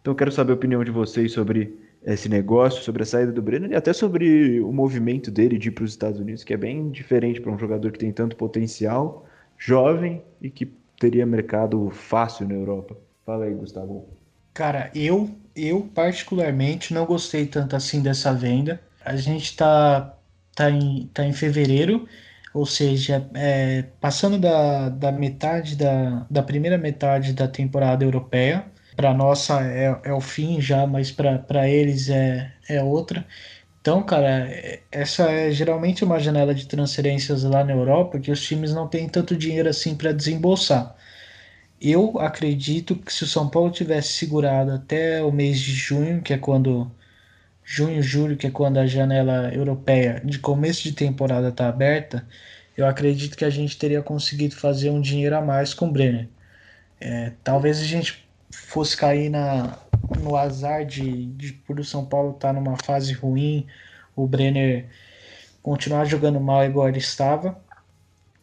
Então, quero saber a opinião de vocês sobre esse negócio, sobre a saída do Brenner e até sobre o movimento dele de ir para os Estados Unidos, que é bem diferente para um jogador que tem tanto potencial, jovem e que teria mercado fácil na Europa. Fala aí, Gustavo. Cara, eu, eu particularmente não gostei tanto assim dessa venda. A gente tá, tá, em, tá em fevereiro, ou seja, é, passando da, da metade da, da primeira metade da temporada europeia para nossa é, é o fim já, mas para eles é, é outra. Então, cara, essa é geralmente uma janela de transferências lá na Europa que os times não têm tanto dinheiro assim para desembolsar. Eu acredito que se o São Paulo tivesse segurado até o mês de junho, que é quando junho, julho, que é quando a janela europeia de começo de temporada está aberta, eu acredito que a gente teria conseguido fazer um dinheiro a mais com o Brenner. É, talvez a gente fosse cair na, no azar de, de por o São Paulo estar tá numa fase ruim, o Brenner continuar jogando mal igual ele estava.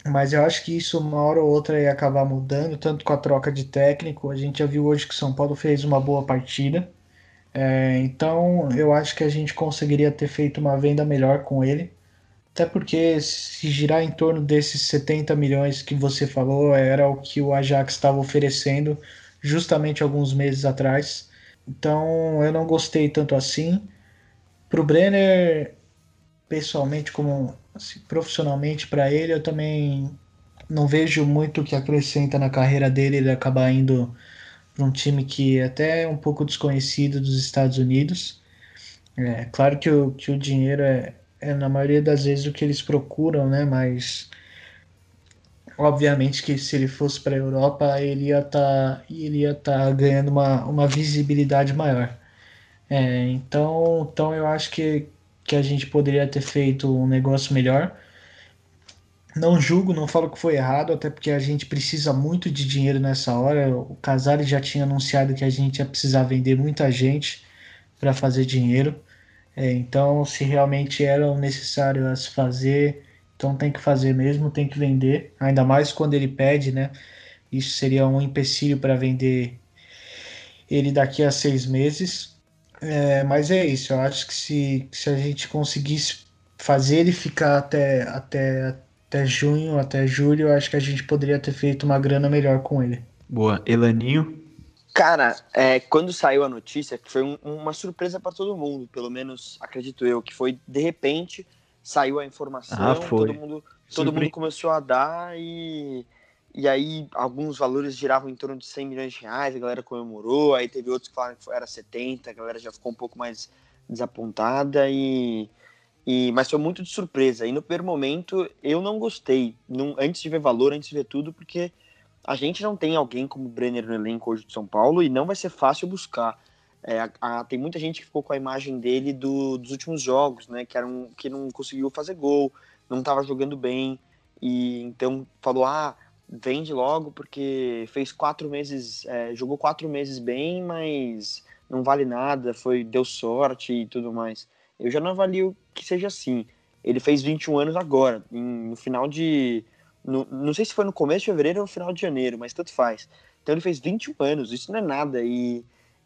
Mas eu acho que isso uma hora ou outra ia acabar mudando, tanto com a troca de técnico. A gente já viu hoje que o São Paulo fez uma boa partida. É, então eu acho que a gente conseguiria ter feito uma venda melhor com ele. Até porque se girar em torno desses 70 milhões que você falou, era o que o Ajax estava oferecendo justamente alguns meses atrás. Então eu não gostei tanto assim. Para o Brenner, pessoalmente, como assim, profissionalmente para ele, eu também não vejo muito que acrescenta na carreira dele ele acabar indo um time que é até um pouco desconhecido dos Estados Unidos. É claro que o, que o dinheiro é, é na maioria das vezes o que eles procuram, né? Mas obviamente que se ele fosse para a Europa, ele ia estar tá, ele ia tá ganhando uma, uma visibilidade maior. É, então, então eu acho que, que a gente poderia ter feito um negócio melhor. Não julgo, não falo que foi errado, até porque a gente precisa muito de dinheiro nessa hora. O Casares já tinha anunciado que a gente ia precisar vender muita gente para fazer dinheiro. É, então, se realmente era necessário a se fazer, então tem que fazer mesmo, tem que vender, ainda mais quando ele pede, né? Isso seria um empecilho para vender ele daqui a seis meses. É, mas é isso, eu acho que se, se a gente conseguisse fazer ele ficar até, até, até junho, até julho, eu acho que a gente poderia ter feito uma grana melhor com ele. Boa. Elaninho? Cara, é, quando saiu a notícia, que foi um, uma surpresa para todo mundo, pelo menos acredito eu, que foi de repente saiu a informação, ah, todo mundo todo mundo começou a dar e e aí alguns valores giravam em torno de 100 milhões de reais, a galera comemorou, aí teve outros que falaram que era 70, a galera já ficou um pouco mais desapontada e, e mas foi muito de surpresa. E no primeiro momento eu não gostei, não, antes de ver valor, antes de ver tudo, porque a gente não tem alguém como Brenner no elenco hoje de São Paulo e não vai ser fácil buscar. É, a, a, tem muita gente que ficou com a imagem dele do, dos últimos jogos, né? Que, era um, que não conseguiu fazer gol, não estava jogando bem, e então falou: ah, vende logo porque fez quatro meses, é, jogou quatro meses bem, mas não vale nada, foi deu sorte e tudo mais. Eu já não avalio que seja assim. Ele fez 21 anos agora, em, no final de. No, não sei se foi no começo de fevereiro ou no final de janeiro, mas tanto faz. Então ele fez 21 anos, isso não é nada. E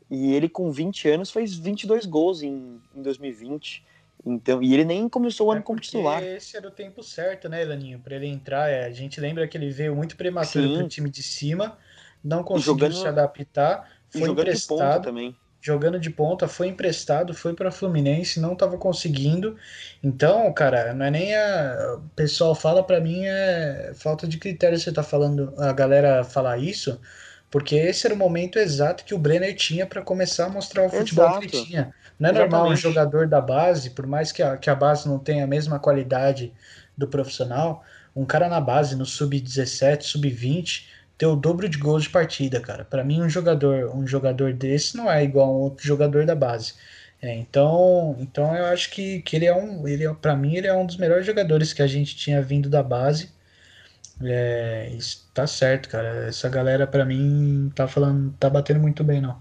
e ele, com 20 anos, fez 22 gols em, em 2020. Então, e ele nem começou o ano é como titular. Esse era o tempo certo, né, Elaninho? Para ele entrar. É, a gente lembra que ele veio muito prematuro para o time de cima, não conseguiu jogando, se adaptar, foi emprestado. também. Jogando de ponta, foi emprestado, foi para Fluminense, não estava conseguindo. Então, cara, não é nem a. O pessoal fala para mim é falta de critério. Você tá falando, a galera falar isso porque esse era o momento exato que o Brenner tinha para começar a mostrar o futebol exato. que ele tinha. Não é Exatamente. normal um jogador da base, por mais que a, que a base não tenha a mesma qualidade do profissional, um cara na base, no sub-17, sub-20, ter o dobro de gols de partida, cara. Para mim, um jogador, um jogador desse não é igual a um outro jogador da base. É, então, então eu acho que, que ele é um, ele é, para mim ele é um dos melhores jogadores que a gente tinha vindo da base. É, tá certo, cara. Essa galera para mim tá falando, tá batendo muito bem, não.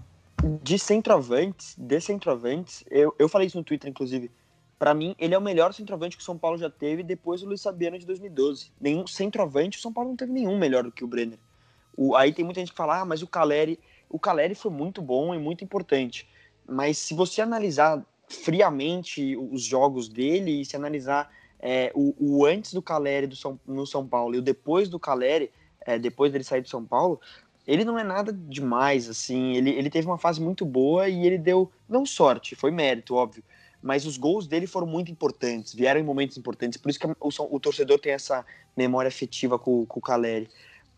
De centroavantes, de centroavantes, eu, eu falei isso no Twitter, inclusive. Para mim, ele é o melhor centroavante que o São Paulo já teve depois do Luiz Sabiano de 2012. Nenhum centroavante, o São Paulo não teve nenhum melhor do que o Brenner. O, aí tem muita gente que fala, ah, mas o Caleri, o Caleri foi muito bom e muito importante. Mas se você analisar friamente os jogos dele e se analisar é, o, o, antes do Caleri do São, no São Paulo e o depois do Caleri, é, depois dele sair do São Paulo, ele não é nada demais, assim. Ele, ele teve uma fase muito boa e ele deu, não sorte, foi mérito, óbvio, mas os gols dele foram muito importantes, vieram em momentos importantes, por isso que o, o torcedor tem essa memória afetiva com, com o Caleri.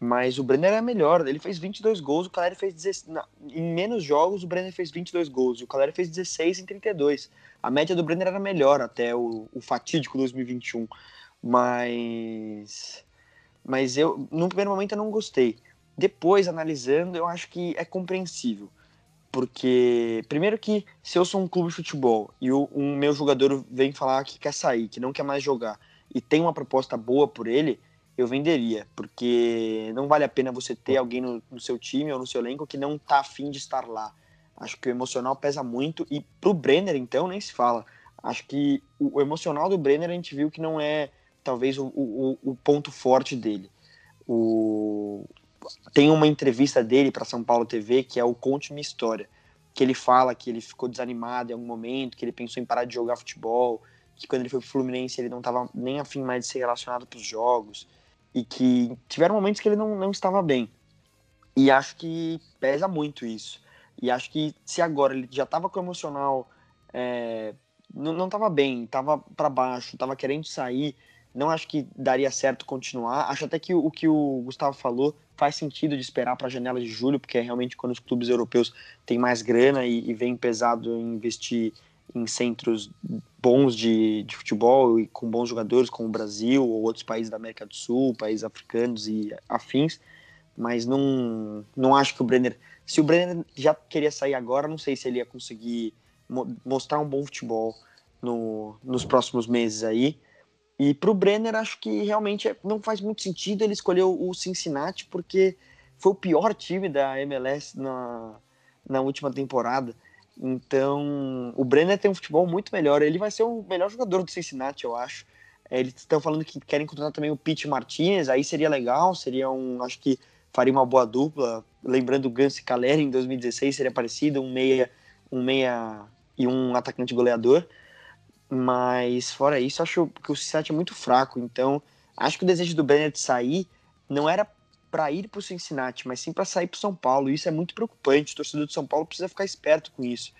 Mas o Brenner é melhor, ele fez 22 gols, o Caleri fez 16, em menos jogos o Brenner fez 22 gols, e o Caleri fez 16 em 32. A média do Brenner era melhor até o, o fatídico 2021, mas mas eu no primeiro momento eu não gostei. Depois analisando, eu acho que é compreensível. Porque, primeiro que se eu sou um clube de futebol e o um meu jogador vem falar que quer sair, que não quer mais jogar, e tem uma proposta boa por ele, eu venderia. Porque não vale a pena você ter alguém no, no seu time ou no seu elenco que não tá afim de estar lá. Acho que o emocional pesa muito. E pro Brenner, então, nem se fala. Acho que o, o emocional do Brenner a gente viu que não é talvez o, o, o ponto forte dele. O, tem uma entrevista dele para São Paulo TV que é o Conte Minha História, que ele fala que ele ficou desanimado em algum momento, que ele pensou em parar de jogar futebol, que quando ele foi pro Fluminense ele não estava nem afim mais de ser relacionado para os jogos, e que tiveram momentos que ele não, não estava bem. E acho que pesa muito isso. E acho que se agora ele já estava com o emocional, é, não estava bem, estava para baixo, estava querendo sair, não acho que daria certo continuar. Acho até que o, o que o Gustavo falou faz sentido de esperar para a janela de julho, porque é realmente quando os clubes europeus têm mais grana e, e vem pesado em investir em centros bons de, de futebol e com bons jogadores, como o Brasil ou outros países da América do Sul, países africanos e afins. Mas não, não acho que o Brenner. Se o Brenner já queria sair agora, não sei se ele ia conseguir mo mostrar um bom futebol no, nos próximos meses aí. E para o Brenner, acho que realmente é, não faz muito sentido ele escolher o Cincinnati, porque foi o pior time da MLS na, na última temporada. Então, o Brenner tem um futebol muito melhor. Ele vai ser o melhor jogador do Cincinnati, eu acho. É, eles estão falando que querem contratar também o Pete Martinez, aí seria legal, seria um. Acho que faria uma boa dupla. Lembrando o Gans e Caleri em 2016, seria parecido, um meia, um meia e um atacante goleador. Mas fora isso, acho que o Cincinnati é muito fraco. Então, acho que o desejo do Brenner de sair não era para ir para o Cincinnati, mas sim para sair para São Paulo. Isso é muito preocupante. O torcedor de São Paulo precisa ficar esperto com isso.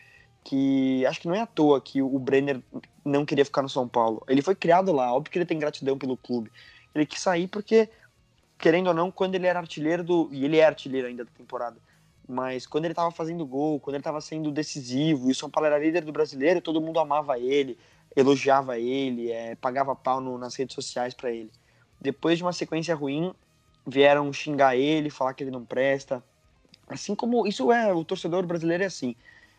Que acho que não é à toa que o Brenner não queria ficar no São Paulo. Ele foi criado lá, óbvio que ele tem gratidão pelo clube. Ele quis sair porque, querendo ou não, quando ele era artilheiro do. E ele é artilheiro ainda da temporada. Mas quando ele estava fazendo gol, quando ele estava sendo decisivo, e o São Paulo era líder do brasileiro, todo mundo amava ele elogiava ele, é, pagava pau no, nas redes sociais para ele. Depois de uma sequência ruim, vieram xingar ele, falar que ele não presta. Assim como isso é, o torcedor brasileiro é assim,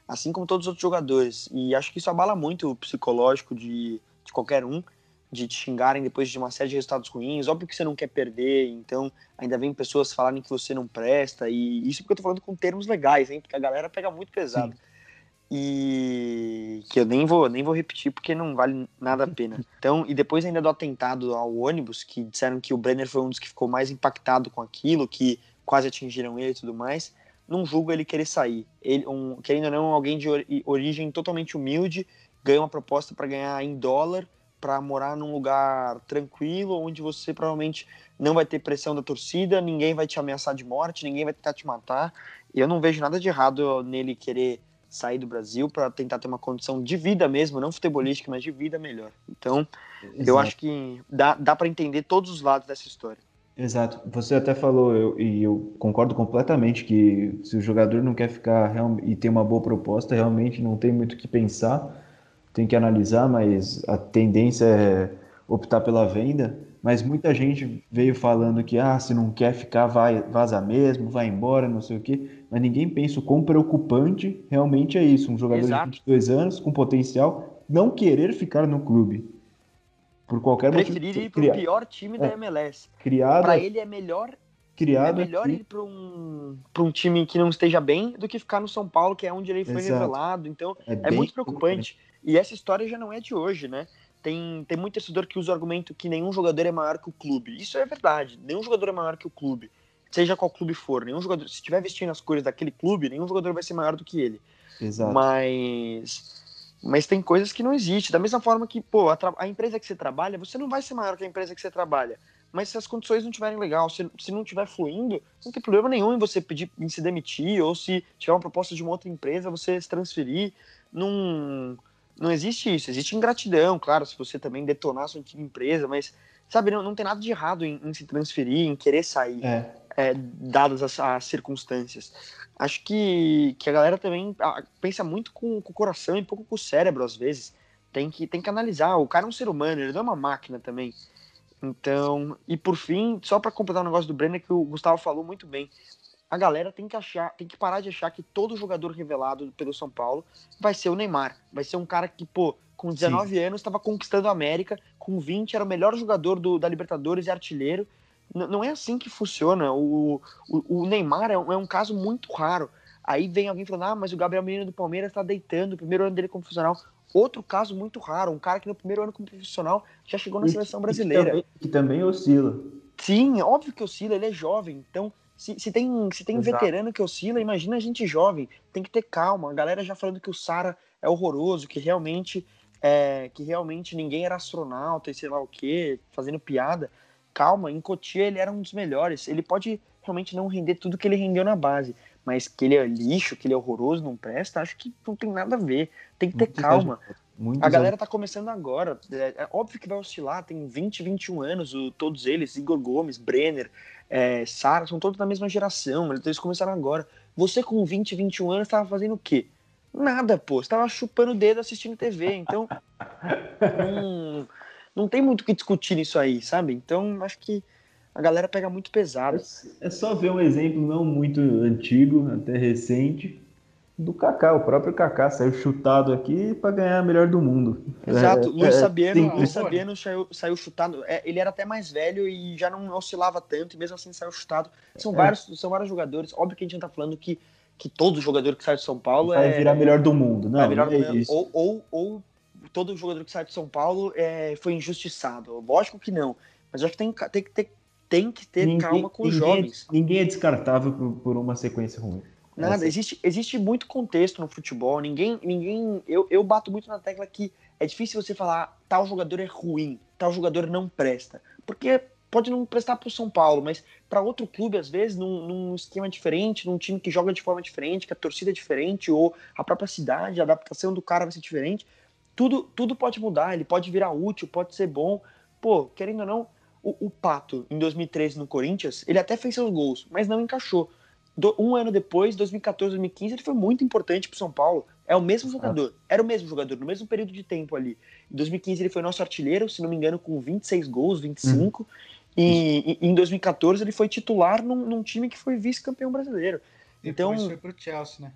assim como todos os outros jogadores. E acho que isso abala muito o psicológico de, de qualquer um, de te xingarem depois de uma série de resultados ruins. Óbvio que você não quer perder, então ainda vem pessoas falarem que você não presta. E isso porque eu tô falando com termos legais, hein? Porque a galera pega muito pesado. Sim e que eu nem vou nem vou repetir porque não vale nada a pena. Então, e depois ainda do atentado ao ônibus, que disseram que o Brenner foi um dos que ficou mais impactado com aquilo, que quase atingiram ele e tudo mais, não julgo ele querer sair. Ele, um, querendo ou não, alguém de origem totalmente humilde, ganha uma proposta para ganhar em dólar, para morar num lugar tranquilo, onde você provavelmente não vai ter pressão da torcida, ninguém vai te ameaçar de morte, ninguém vai tentar te matar. E eu não vejo nada de errado nele querer sair do Brasil para tentar ter uma condição de vida mesmo, não futebolística, mas de vida melhor. Então, Exato. eu acho que dá, dá para entender todos os lados dessa história. Exato. Você até falou, eu, e eu concordo completamente, que se o jogador não quer ficar e tem uma boa proposta, realmente não tem muito o que pensar, tem que analisar, mas a tendência é optar pela venda. Mas muita gente veio falando que, ah, se não quer ficar, vai, vaza mesmo, vai embora, não sei o quê. Mas ninguém pensa o quão preocupante realmente é isso. Um jogador Exato. de 22 anos, com potencial, não querer ficar no clube. Por qualquer Preferir ir motivo. pro Cria- pior time da É. MLS. criado, Pra ele é melhor, é criado melhor aqui. ir pra um, pra um time que não esteja bem do que ficar no São Paulo, que é onde ele foi Exato. revelado. Então, É, É muito preocupante. E essa história já não é de hoje, né? Tem, tem muito torcedor que usa o argumento que nenhum jogador é maior que o clube. Isso é verdade. Nenhum jogador é maior que o clube. Seja qual clube for. Nenhum jogador, se estiver vestindo as cores daquele clube, nenhum jogador vai ser maior do que ele. Exato. Mas. Mas tem coisas que não existem. Da mesma forma que, pô, a, a empresa que você trabalha, você não vai ser maior que a empresa que você trabalha. Mas se as condições não estiverem legais, se, se não estiver fluindo, não tem problema nenhum em você pedir em se demitir, ou se tiver uma proposta de uma outra empresa, você se transferir. Não, não existe isso. Existe ingratidão, claro, se você também detonar sua antiga empresa, mas, sabe, não, não tem nada de errado em, em se transferir, em querer sair É, é, dadas as, as circunstâncias. Acho que, que a galera também pensa muito com, com o coração e pouco com o cérebro, às vezes. Tem que, tem que analisar. O cara é um ser humano, ele não é uma máquina também. Então, e por fim, só para completar o negócio do Brenner, que o Gustavo falou muito bem. A galera tem que achar, tem que parar de achar que todo jogador revelado pelo São Paulo vai ser o Neymar. Vai ser um cara que, pô, com 19 anos estava conquistando a América, com 20 era o melhor jogador do, da Libertadores e artilheiro. N- não é assim que funciona. O, o, o Neymar é um, é um caso muito raro. Aí vem alguém falando, ah, mas o Gabriel Menino do Palmeiras está deitando o primeiro ano dele como profissional. Outro caso muito raro, um cara que no primeiro ano como profissional já chegou na E- seleção brasileira. Que também, que também oscila. Sim, óbvio que oscila, ele é jovem. Então, se, se tem, se tem Exato. veterano que oscila, imagina a gente jovem. Tem que ter calma. A galera já falando que o Sara é horroroso, que realmente é, que realmente ninguém era astronauta e sei lá o que, fazendo piada. Calma, em Cotia ele era um dos melhores. Ele pode realmente não render tudo que ele rendeu na base, mas que ele é lixo, que ele é horroroso, não presta, acho que não tem nada a ver. Tem que ter Muito calma. Muitos A galera tá começando agora. É, é óbvio que vai oscilar, tem 20, 21 anos, o- todos eles, Igor Gomes, Brenner, é, Sara, são todos da mesma geração, eles começaram agora. Você com 20, 21 anos tava fazendo o quê? Nada, pô. Você tava chupando o dedo assistindo TV, então. não, não tem muito o que discutir nisso aí, sabe? Então acho que a galera pega muito pesado. É só ver um exemplo não muito antigo, até recente, do Kaká. O próprio Kaká saiu chutado aqui para ganhar a melhor do mundo. Exato, É, Luiz é Sabiano, simples. Luiz Sabiano saiu, saiu chutado. É, ele era até mais velho e já não oscilava tanto, e mesmo assim saiu chutado. São, É. vários, são vários jogadores. Óbvio que a gente não tá falando que, que todo jogador que sai de São Paulo Vai é. virar melhor do mundo. Não, é ou, ou, ou todo jogador que sai de São Paulo é, foi injustiçado. Lógico que não. Mas eu acho que tem, tem que ter, tem que ter calma com os ninguém, jovens. Ninguém é descartável por, por uma sequência ruim. Nada, Essa- existe, existe muito contexto no futebol. Ninguém, ninguém, eu, eu bato muito na tecla que é difícil você falar tal jogador é ruim, tal jogador não presta, porque pode não prestar para o São Paulo, mas para outro clube às vezes num, num esquema diferente, num time que joga de forma diferente, que a torcida é diferente ou a própria cidade, a adaptação do cara vai ser diferente. Tudo, tudo pode mudar. Ele pode virar útil, pode ser bom. Pô, querendo ou não, o, o Pato em 2013 no Corinthians, ele até fez seus gols, mas não encaixou. Do- um ano depois, 2014, 2015, ele foi muito importante pro São Paulo. É o mesmo jogador. Era o mesmo jogador, no mesmo período de tempo ali. Em 2015 ele foi nosso artilheiro, se não me engano, com 26 gols, 25. E, e em 2014 ele foi titular num, num time que foi vice-campeão brasileiro. Então, Depois foi pro Chelsea, né?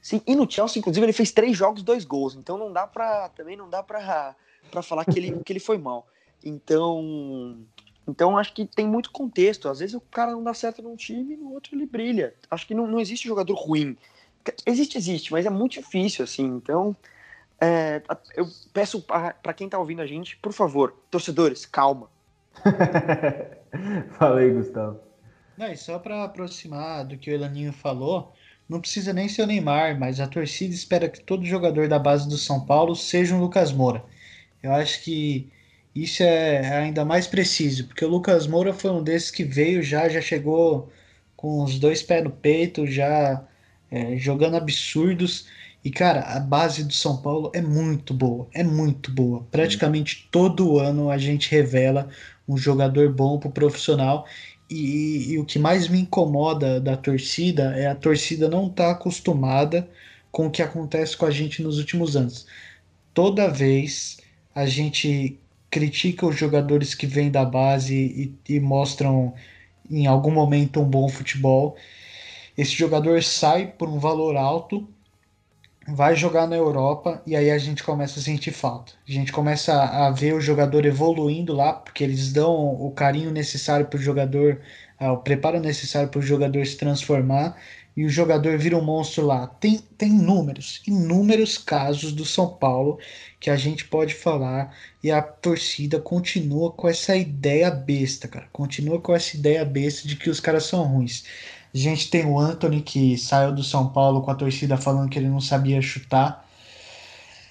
sim, e no Chelsea, inclusive, ele fez três jogos, dois gols. Então não dá pra. Também não dá pra, pra falar que ele, que ele foi mal. Então. Então acho que tem muito contexto. Às vezes o cara não dá certo num time, no outro ele brilha. Acho que não, não existe jogador ruim. Existe, existe, mas é muito difícil, assim. Então, é, eu peço para quem tá ouvindo a gente, por favor, torcedores, calma. Fala aí, Gustavo. Não, e só para aproximar do que o Elaninho falou, não precisa nem ser o Neymar, mas a torcida espera que todo jogador da base do São Paulo seja um Lucas Moura. Eu acho que isso é ainda mais preciso, porque o Lucas Moura foi um desses que veio já, já chegou com os dois pés no peito, já é, jogando absurdos. E, cara, a base do São Paulo é muito boa, é muito boa. Praticamente todo ano a gente revela um jogador bom pro profissional. E, e o que mais me incomoda da torcida é a torcida não tá acostumada com o que acontece com a gente nos últimos anos. Toda vez a gente critica os jogadores que vêm da base e, e mostram em algum momento um bom futebol. Esse jogador sai por um valor alto, vai jogar na Europa e aí a gente começa a sentir falta. A gente começa a ver o jogador evoluindo lá, porque eles dão o carinho necessário para o jogador, o preparo necessário para o jogador se transformar e o jogador vira um monstro lá. Tem, tem inúmeros, inúmeros casos do São Paulo que a gente pode falar e a torcida continua com essa ideia besta, cara. Continua com essa ideia besta de que os caras são ruins. A gente tem o Anthony que saiu do São Paulo com a torcida falando que ele não sabia chutar.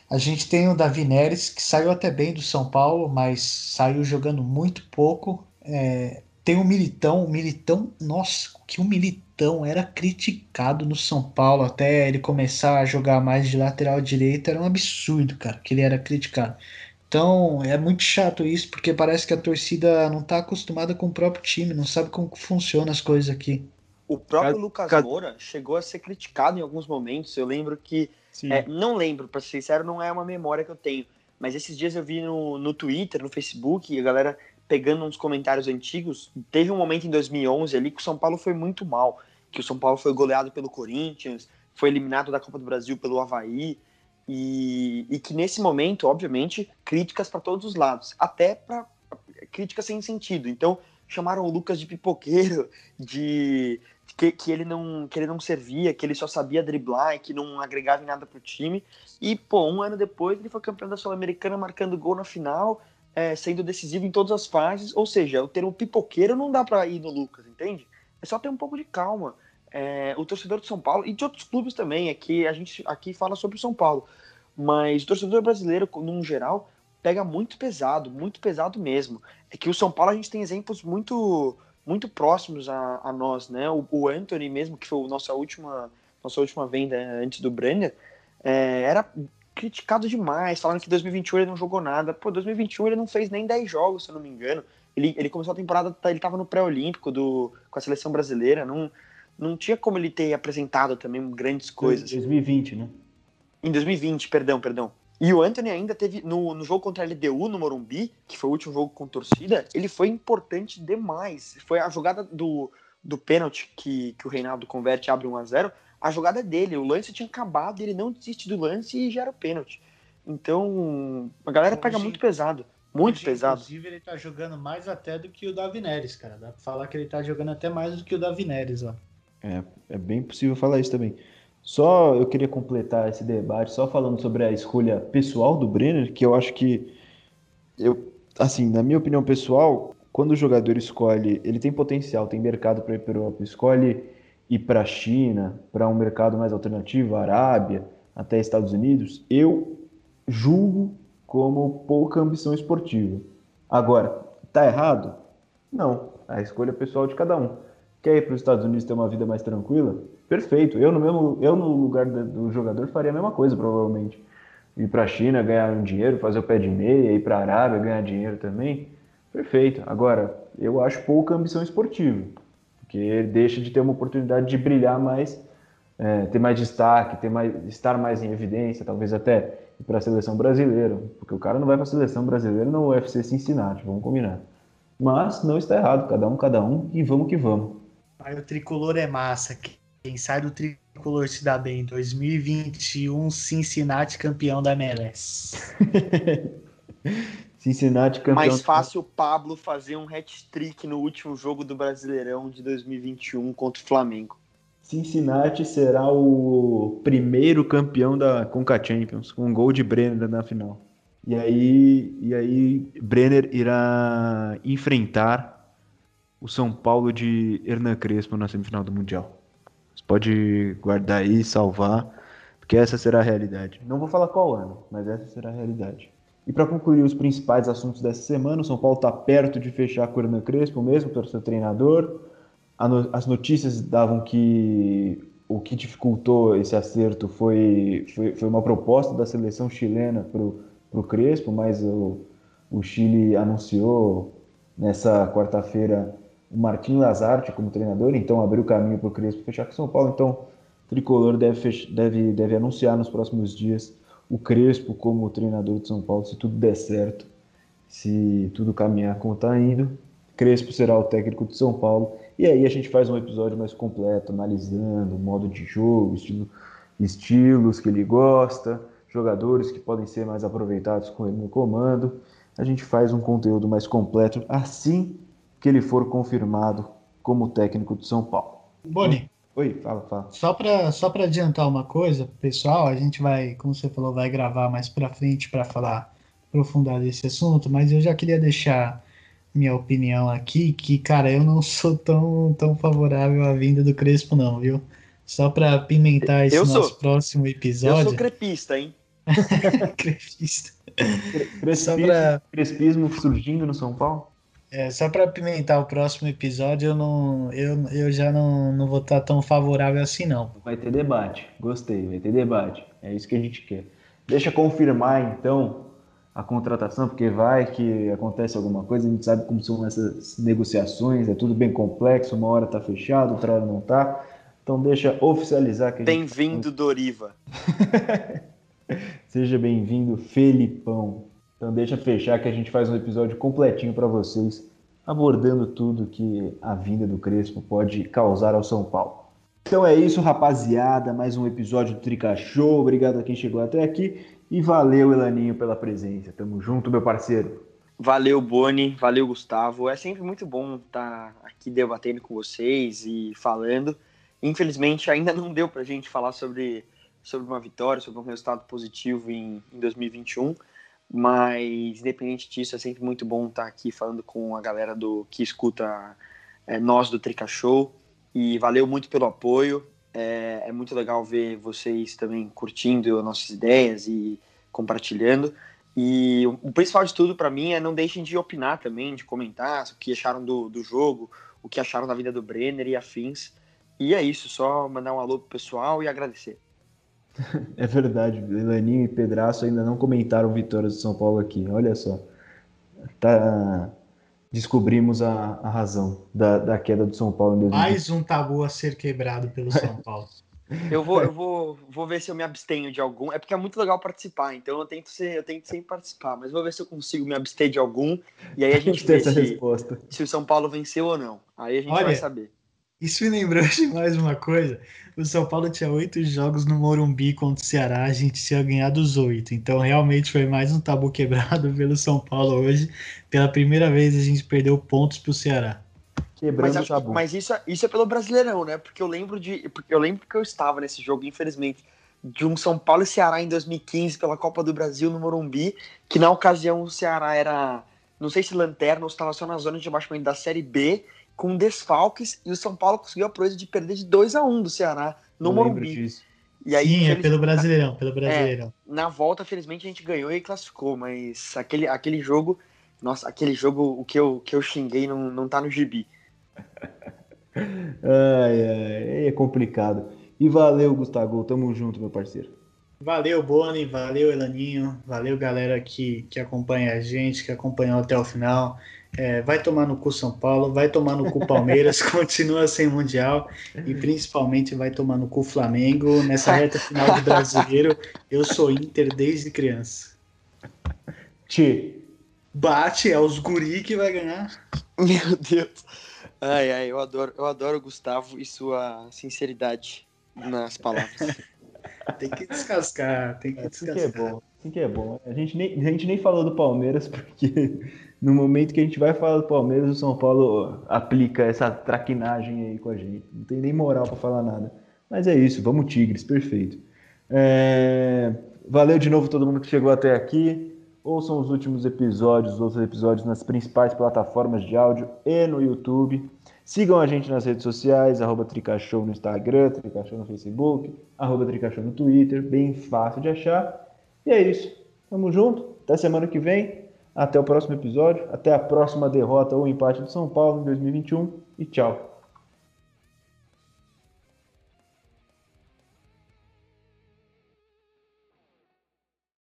A gente tem o Davi Neres, que saiu até bem do São Paulo, mas saiu jogando muito pouco. É, tem o Militão, o Militão, nossa, que o Militão era criticado no São Paulo até ele começar a jogar mais de lateral direito, era um absurdo, cara, que ele era criticado. Então é muito chato isso, porque parece que a torcida não está acostumada com o próprio time, não sabe como funcionam as coisas aqui. O próprio Lucas Moura chegou a ser criticado em alguns momentos. Eu lembro que. É, não lembro, para ser sincero, não é uma memória que eu tenho. Mas esses dias eu vi no, no Twitter, no Facebook, a galera pegando uns comentários antigos, teve um momento em 2011 ali que o São Paulo foi muito mal, que o São Paulo foi goleado pelo Corinthians, foi eliminado da Copa do Brasil pelo Havaí, e, e que nesse momento, obviamente, críticas para todos os lados, até para críticas sem sentido. Então, chamaram o Lucas de pipoqueiro, de que, que, ele não, que ele não servia, que ele só sabia driblar e que não agregava em nada pro time. E, pô, um ano depois ele foi campeão da Sul-Americana marcando gol na final, é, sendo decisivo em todas as fases. Ou seja, o termo pipoqueiro não dá para ir no Lucas, entende? É só ter um pouco de calma. É, o torcedor de São Paulo e de outros clubes também, aqui a gente aqui fala sobre o São Paulo, mas o torcedor brasileiro, num geral, pega muito pesado, muito pesado mesmo. É que o São Paulo a gente tem exemplos muito muito próximos a, a nós, né? O, o, Anthony mesmo, que foi a nossa última nossa última venda antes do Brenner, é, era criticado demais, falando que 2021 ele não jogou nada. Pô, 2021 ele não fez nem 10 jogos, se eu não me engano. Ele, ele começou a temporada, ele estava no pré-olímpico com a seleção brasileira, não, não tinha como ele ter apresentado também grandes coisas. 2020, né? Em 2020, perdão, perdão. E o Anthony ainda teve, no, no jogo contra a LDU, no Morumbi, que foi o último jogo com torcida, ele foi importante demais. Foi a jogada do, do pênalti que, que o Reinaldo converte abre 1 a 0 a jogada dele. O lance tinha acabado, ele não desiste do lance e gera o pênalti. Então, a galera hoje, pega muito pesado. Muito hoje, pesado. Inclusive, ele tá jogando mais até do que o Davi Neres, cara. Dá pra falar que ele tá jogando até mais do que o Davi Neres, ó. É, é bem possível falar isso também. Só eu queria completar esse debate, só falando sobre a escolha pessoal do Brenner, que eu acho que, eu, assim, na minha opinião pessoal, quando o jogador escolhe, ele tem potencial, tem mercado para ir para Europa, escolhe ir para a China, para um mercado mais alternativo, Arábia, até Estados Unidos, eu julgo como pouca ambição esportiva. Agora, tá errado? Não, a escolha pessoal de cada um. Quer ir para os Estados Unidos ter uma vida mais tranquila? Perfeito. Eu no mesmo, eu no lugar do jogador faria a mesma coisa, provavelmente. Ir para a China, ganhar um dinheiro, fazer o pé de meia, ir para a Arábia, ganhar dinheiro também. Perfeito. Agora, eu acho pouca ambição esportiva porque deixa de ter uma oportunidade de brilhar mais, é, ter mais destaque, ter mais, estar mais em evidência, talvez até ir para a seleção brasileira, porque o cara não vai para a seleção brasileira no UFC Cincinnati, vamos combinar. Mas não está errado, cada um, cada um, e vamos que vamos. Aí o tricolor é massa. Quem sai do tricolor se dá bem. 2021, Cincinnati campeão da MLS. Cincinnati campeão. Mais fácil o Pablo fazer um hat-trick no último jogo do Brasileirão de 2021 contra o Flamengo. Cincinnati será o primeiro campeão da Conca Champions, com um gol de Brenner na final. E aí, e aí Brenner irá enfrentar o São Paulo de Hernan Crespo na semifinal do Mundial. Você pode guardar aí, salvar, porque essa será a realidade. Não vou falar qual ano, mas essa será a realidade. E para concluir os principais assuntos dessa semana, o São Paulo está perto de fechar com o Hernan Crespo mesmo, pelo seu treinador. As notícias davam que o que dificultou esse acerto foi, foi, foi uma proposta da seleção chilena para o Crespo, mas o, o Chile anunciou nessa quarta-feira o Martim Lazarte como treinador, então abriu caminho para o Crespo fechar com o São Paulo. Então, o Tricolor deve, deve, deve anunciar nos próximos dias o Crespo como treinador de São Paulo, se tudo der certo. se tudo caminhar como está indo, Crespo será o técnico de São Paulo. E aí a gente faz um episódio mais completo, analisando o modo de jogo, estilo, estilos que ele gosta, jogadores que podem ser mais aproveitados com ele no comando. A gente faz um conteúdo mais completo assim que ele for confirmado como técnico de São Paulo. Boni. Oi, fala, fala. Só para só adiantar uma coisa, pessoal, a gente vai, como você falou, vai gravar mais para frente para falar aprofundar desse assunto, mas eu já queria deixar minha opinião aqui, que, cara, eu não sou tão, tão favorável à vinda do Crespo, não, viu? Só para pimentar esse eu nosso sou. próximo episódio. Eu sou crepista, hein? crepista. Crespismo, pra... Crespismo surgindo no São Paulo? É, só para pimentar o próximo episódio, eu, não, eu, eu já não, não vou estar tão favorável assim, não. Vai ter debate. Gostei, vai ter debate. É isso que a gente quer. Deixa confirmar, então, a contratação, porque vai que acontece alguma coisa, a gente sabe como são essas negociações, é tudo bem complexo, uma hora tá fechado, outra hora não tá. Então deixa oficializar que Bem-vindo, Doriva. Seja bem-vindo, Felipão. Então deixa fechar que a gente faz um episódio completinho para vocês, abordando tudo que a vinda do Crespo pode causar ao São Paulo. Então é isso, rapaziada. Mais um episódio do Trica Show. Obrigado a quem chegou até aqui. E valeu, Elaninho, pela presença. Tamo junto, meu parceiro. Valeu, Boni. Valeu, Gustavo. É sempre muito bom estar aqui debatendo com vocês e falando. Infelizmente, ainda não deu pra gente falar sobre, sobre uma vitória, sobre um resultado positivo em, em 2021. Mas, independente disso, é sempre muito bom estar aqui falando com a galera do que escuta é, nós do Trica Show. E valeu muito pelo apoio. É, é, muito legal ver vocês também curtindo nossas ideias e compartilhando. E o, o principal de tudo para mim é não deixem de opinar também, de comentar o que acharam do, do jogo, o que acharam da vida do Brenner e afins. E é isso, só mandar um alô pro pessoal e agradecer. É verdade, Elaninho e Pedraço ainda não comentaram vitórias do São Paulo aqui. Olha só. Tá, descobrimos a, a razão da, da, queda do São Paulo em 2020. Mais um tabu a ser quebrado pelo São Paulo. Eu vou, eu vou, vou ver se eu me abstenho de algum. É porque é muito legal participar, então eu tento ser, eu tento sempre participar, mas vou ver se eu consigo me abster de algum. E aí a gente vê se, se, o São Paulo venceu ou não. Aí a gente Olha, vai saber. Isso me lembrou de mais uma coisa. O São Paulo tinha oito jogos no Morumbi contra o Ceará, a gente tinha ganhado os oito. Então, realmente foi mais um tabu quebrado pelo São Paulo hoje. Pela primeira vez, a gente perdeu pontos para o Ceará. Quebrando mas, o tabu. Mas isso, é, isso é pelo Brasileirão, né? Porque eu lembro de. Eu lembro que eu estava nesse jogo, infelizmente, de um São Paulo e Ceará em 2015 pela Copa do Brasil no Morumbi, que na ocasião o Ceará era. Não sei se lanterna ou estava só na zona de abaixamento da Série B com desfalques e o São Paulo conseguiu a proeza de perder de 2 a 1 do Ceará no Morumbi. E aí, Sim, é pelo Brasileirão, pelo Brasileirão. É, na volta, felizmente, a gente ganhou e classificou, mas aquele, aquele jogo, nossa, aquele jogo, o que eu, que eu xinguei não, não tá no gibi. ai, ai, é complicado. E valeu, Gustavo, tamo junto, meu parceiro. Valeu, Boni, valeu, Elaninho, valeu, galera que, que acompanha a gente, que acompanhou até o final. É, vai tomar no cu São Paulo, vai tomar no cu Palmeiras, continua sem Mundial e principalmente vai tomar no cu Flamengo. Nessa reta final do brasileiro, eu sou Inter desde criança. Ti. Bate, é os guri que vai ganhar. Meu Deus. Ai, ai, eu adoro, eu adoro o Gustavo e sua sinceridade nas palavras. Tem que descascar, tem que descascar. Assim que é bom, assim que é bom. A gente nem, a gente nem falou do Palmeiras porque no momento que a gente vai falar do Palmeiras, o São Paulo aplica essa traquinagem aí com a gente. Não tem nem moral para falar nada. Mas é isso, vamos Tigres, perfeito. É... Valeu de novo todo mundo que chegou até aqui. Ouçam os últimos episódios, os outros episódios nas principais plataformas de áudio e no YouTube. Sigam a gente nas redes sociais, arroba Tricashow no Instagram, Tricashow no Facebook, arroba Tricashow no Twitter, bem fácil de achar. E é isso. Tamo junto. Até semana que vem. Até o próximo episódio, até a próxima derrota ou empate do São Paulo em 2021 e tchau.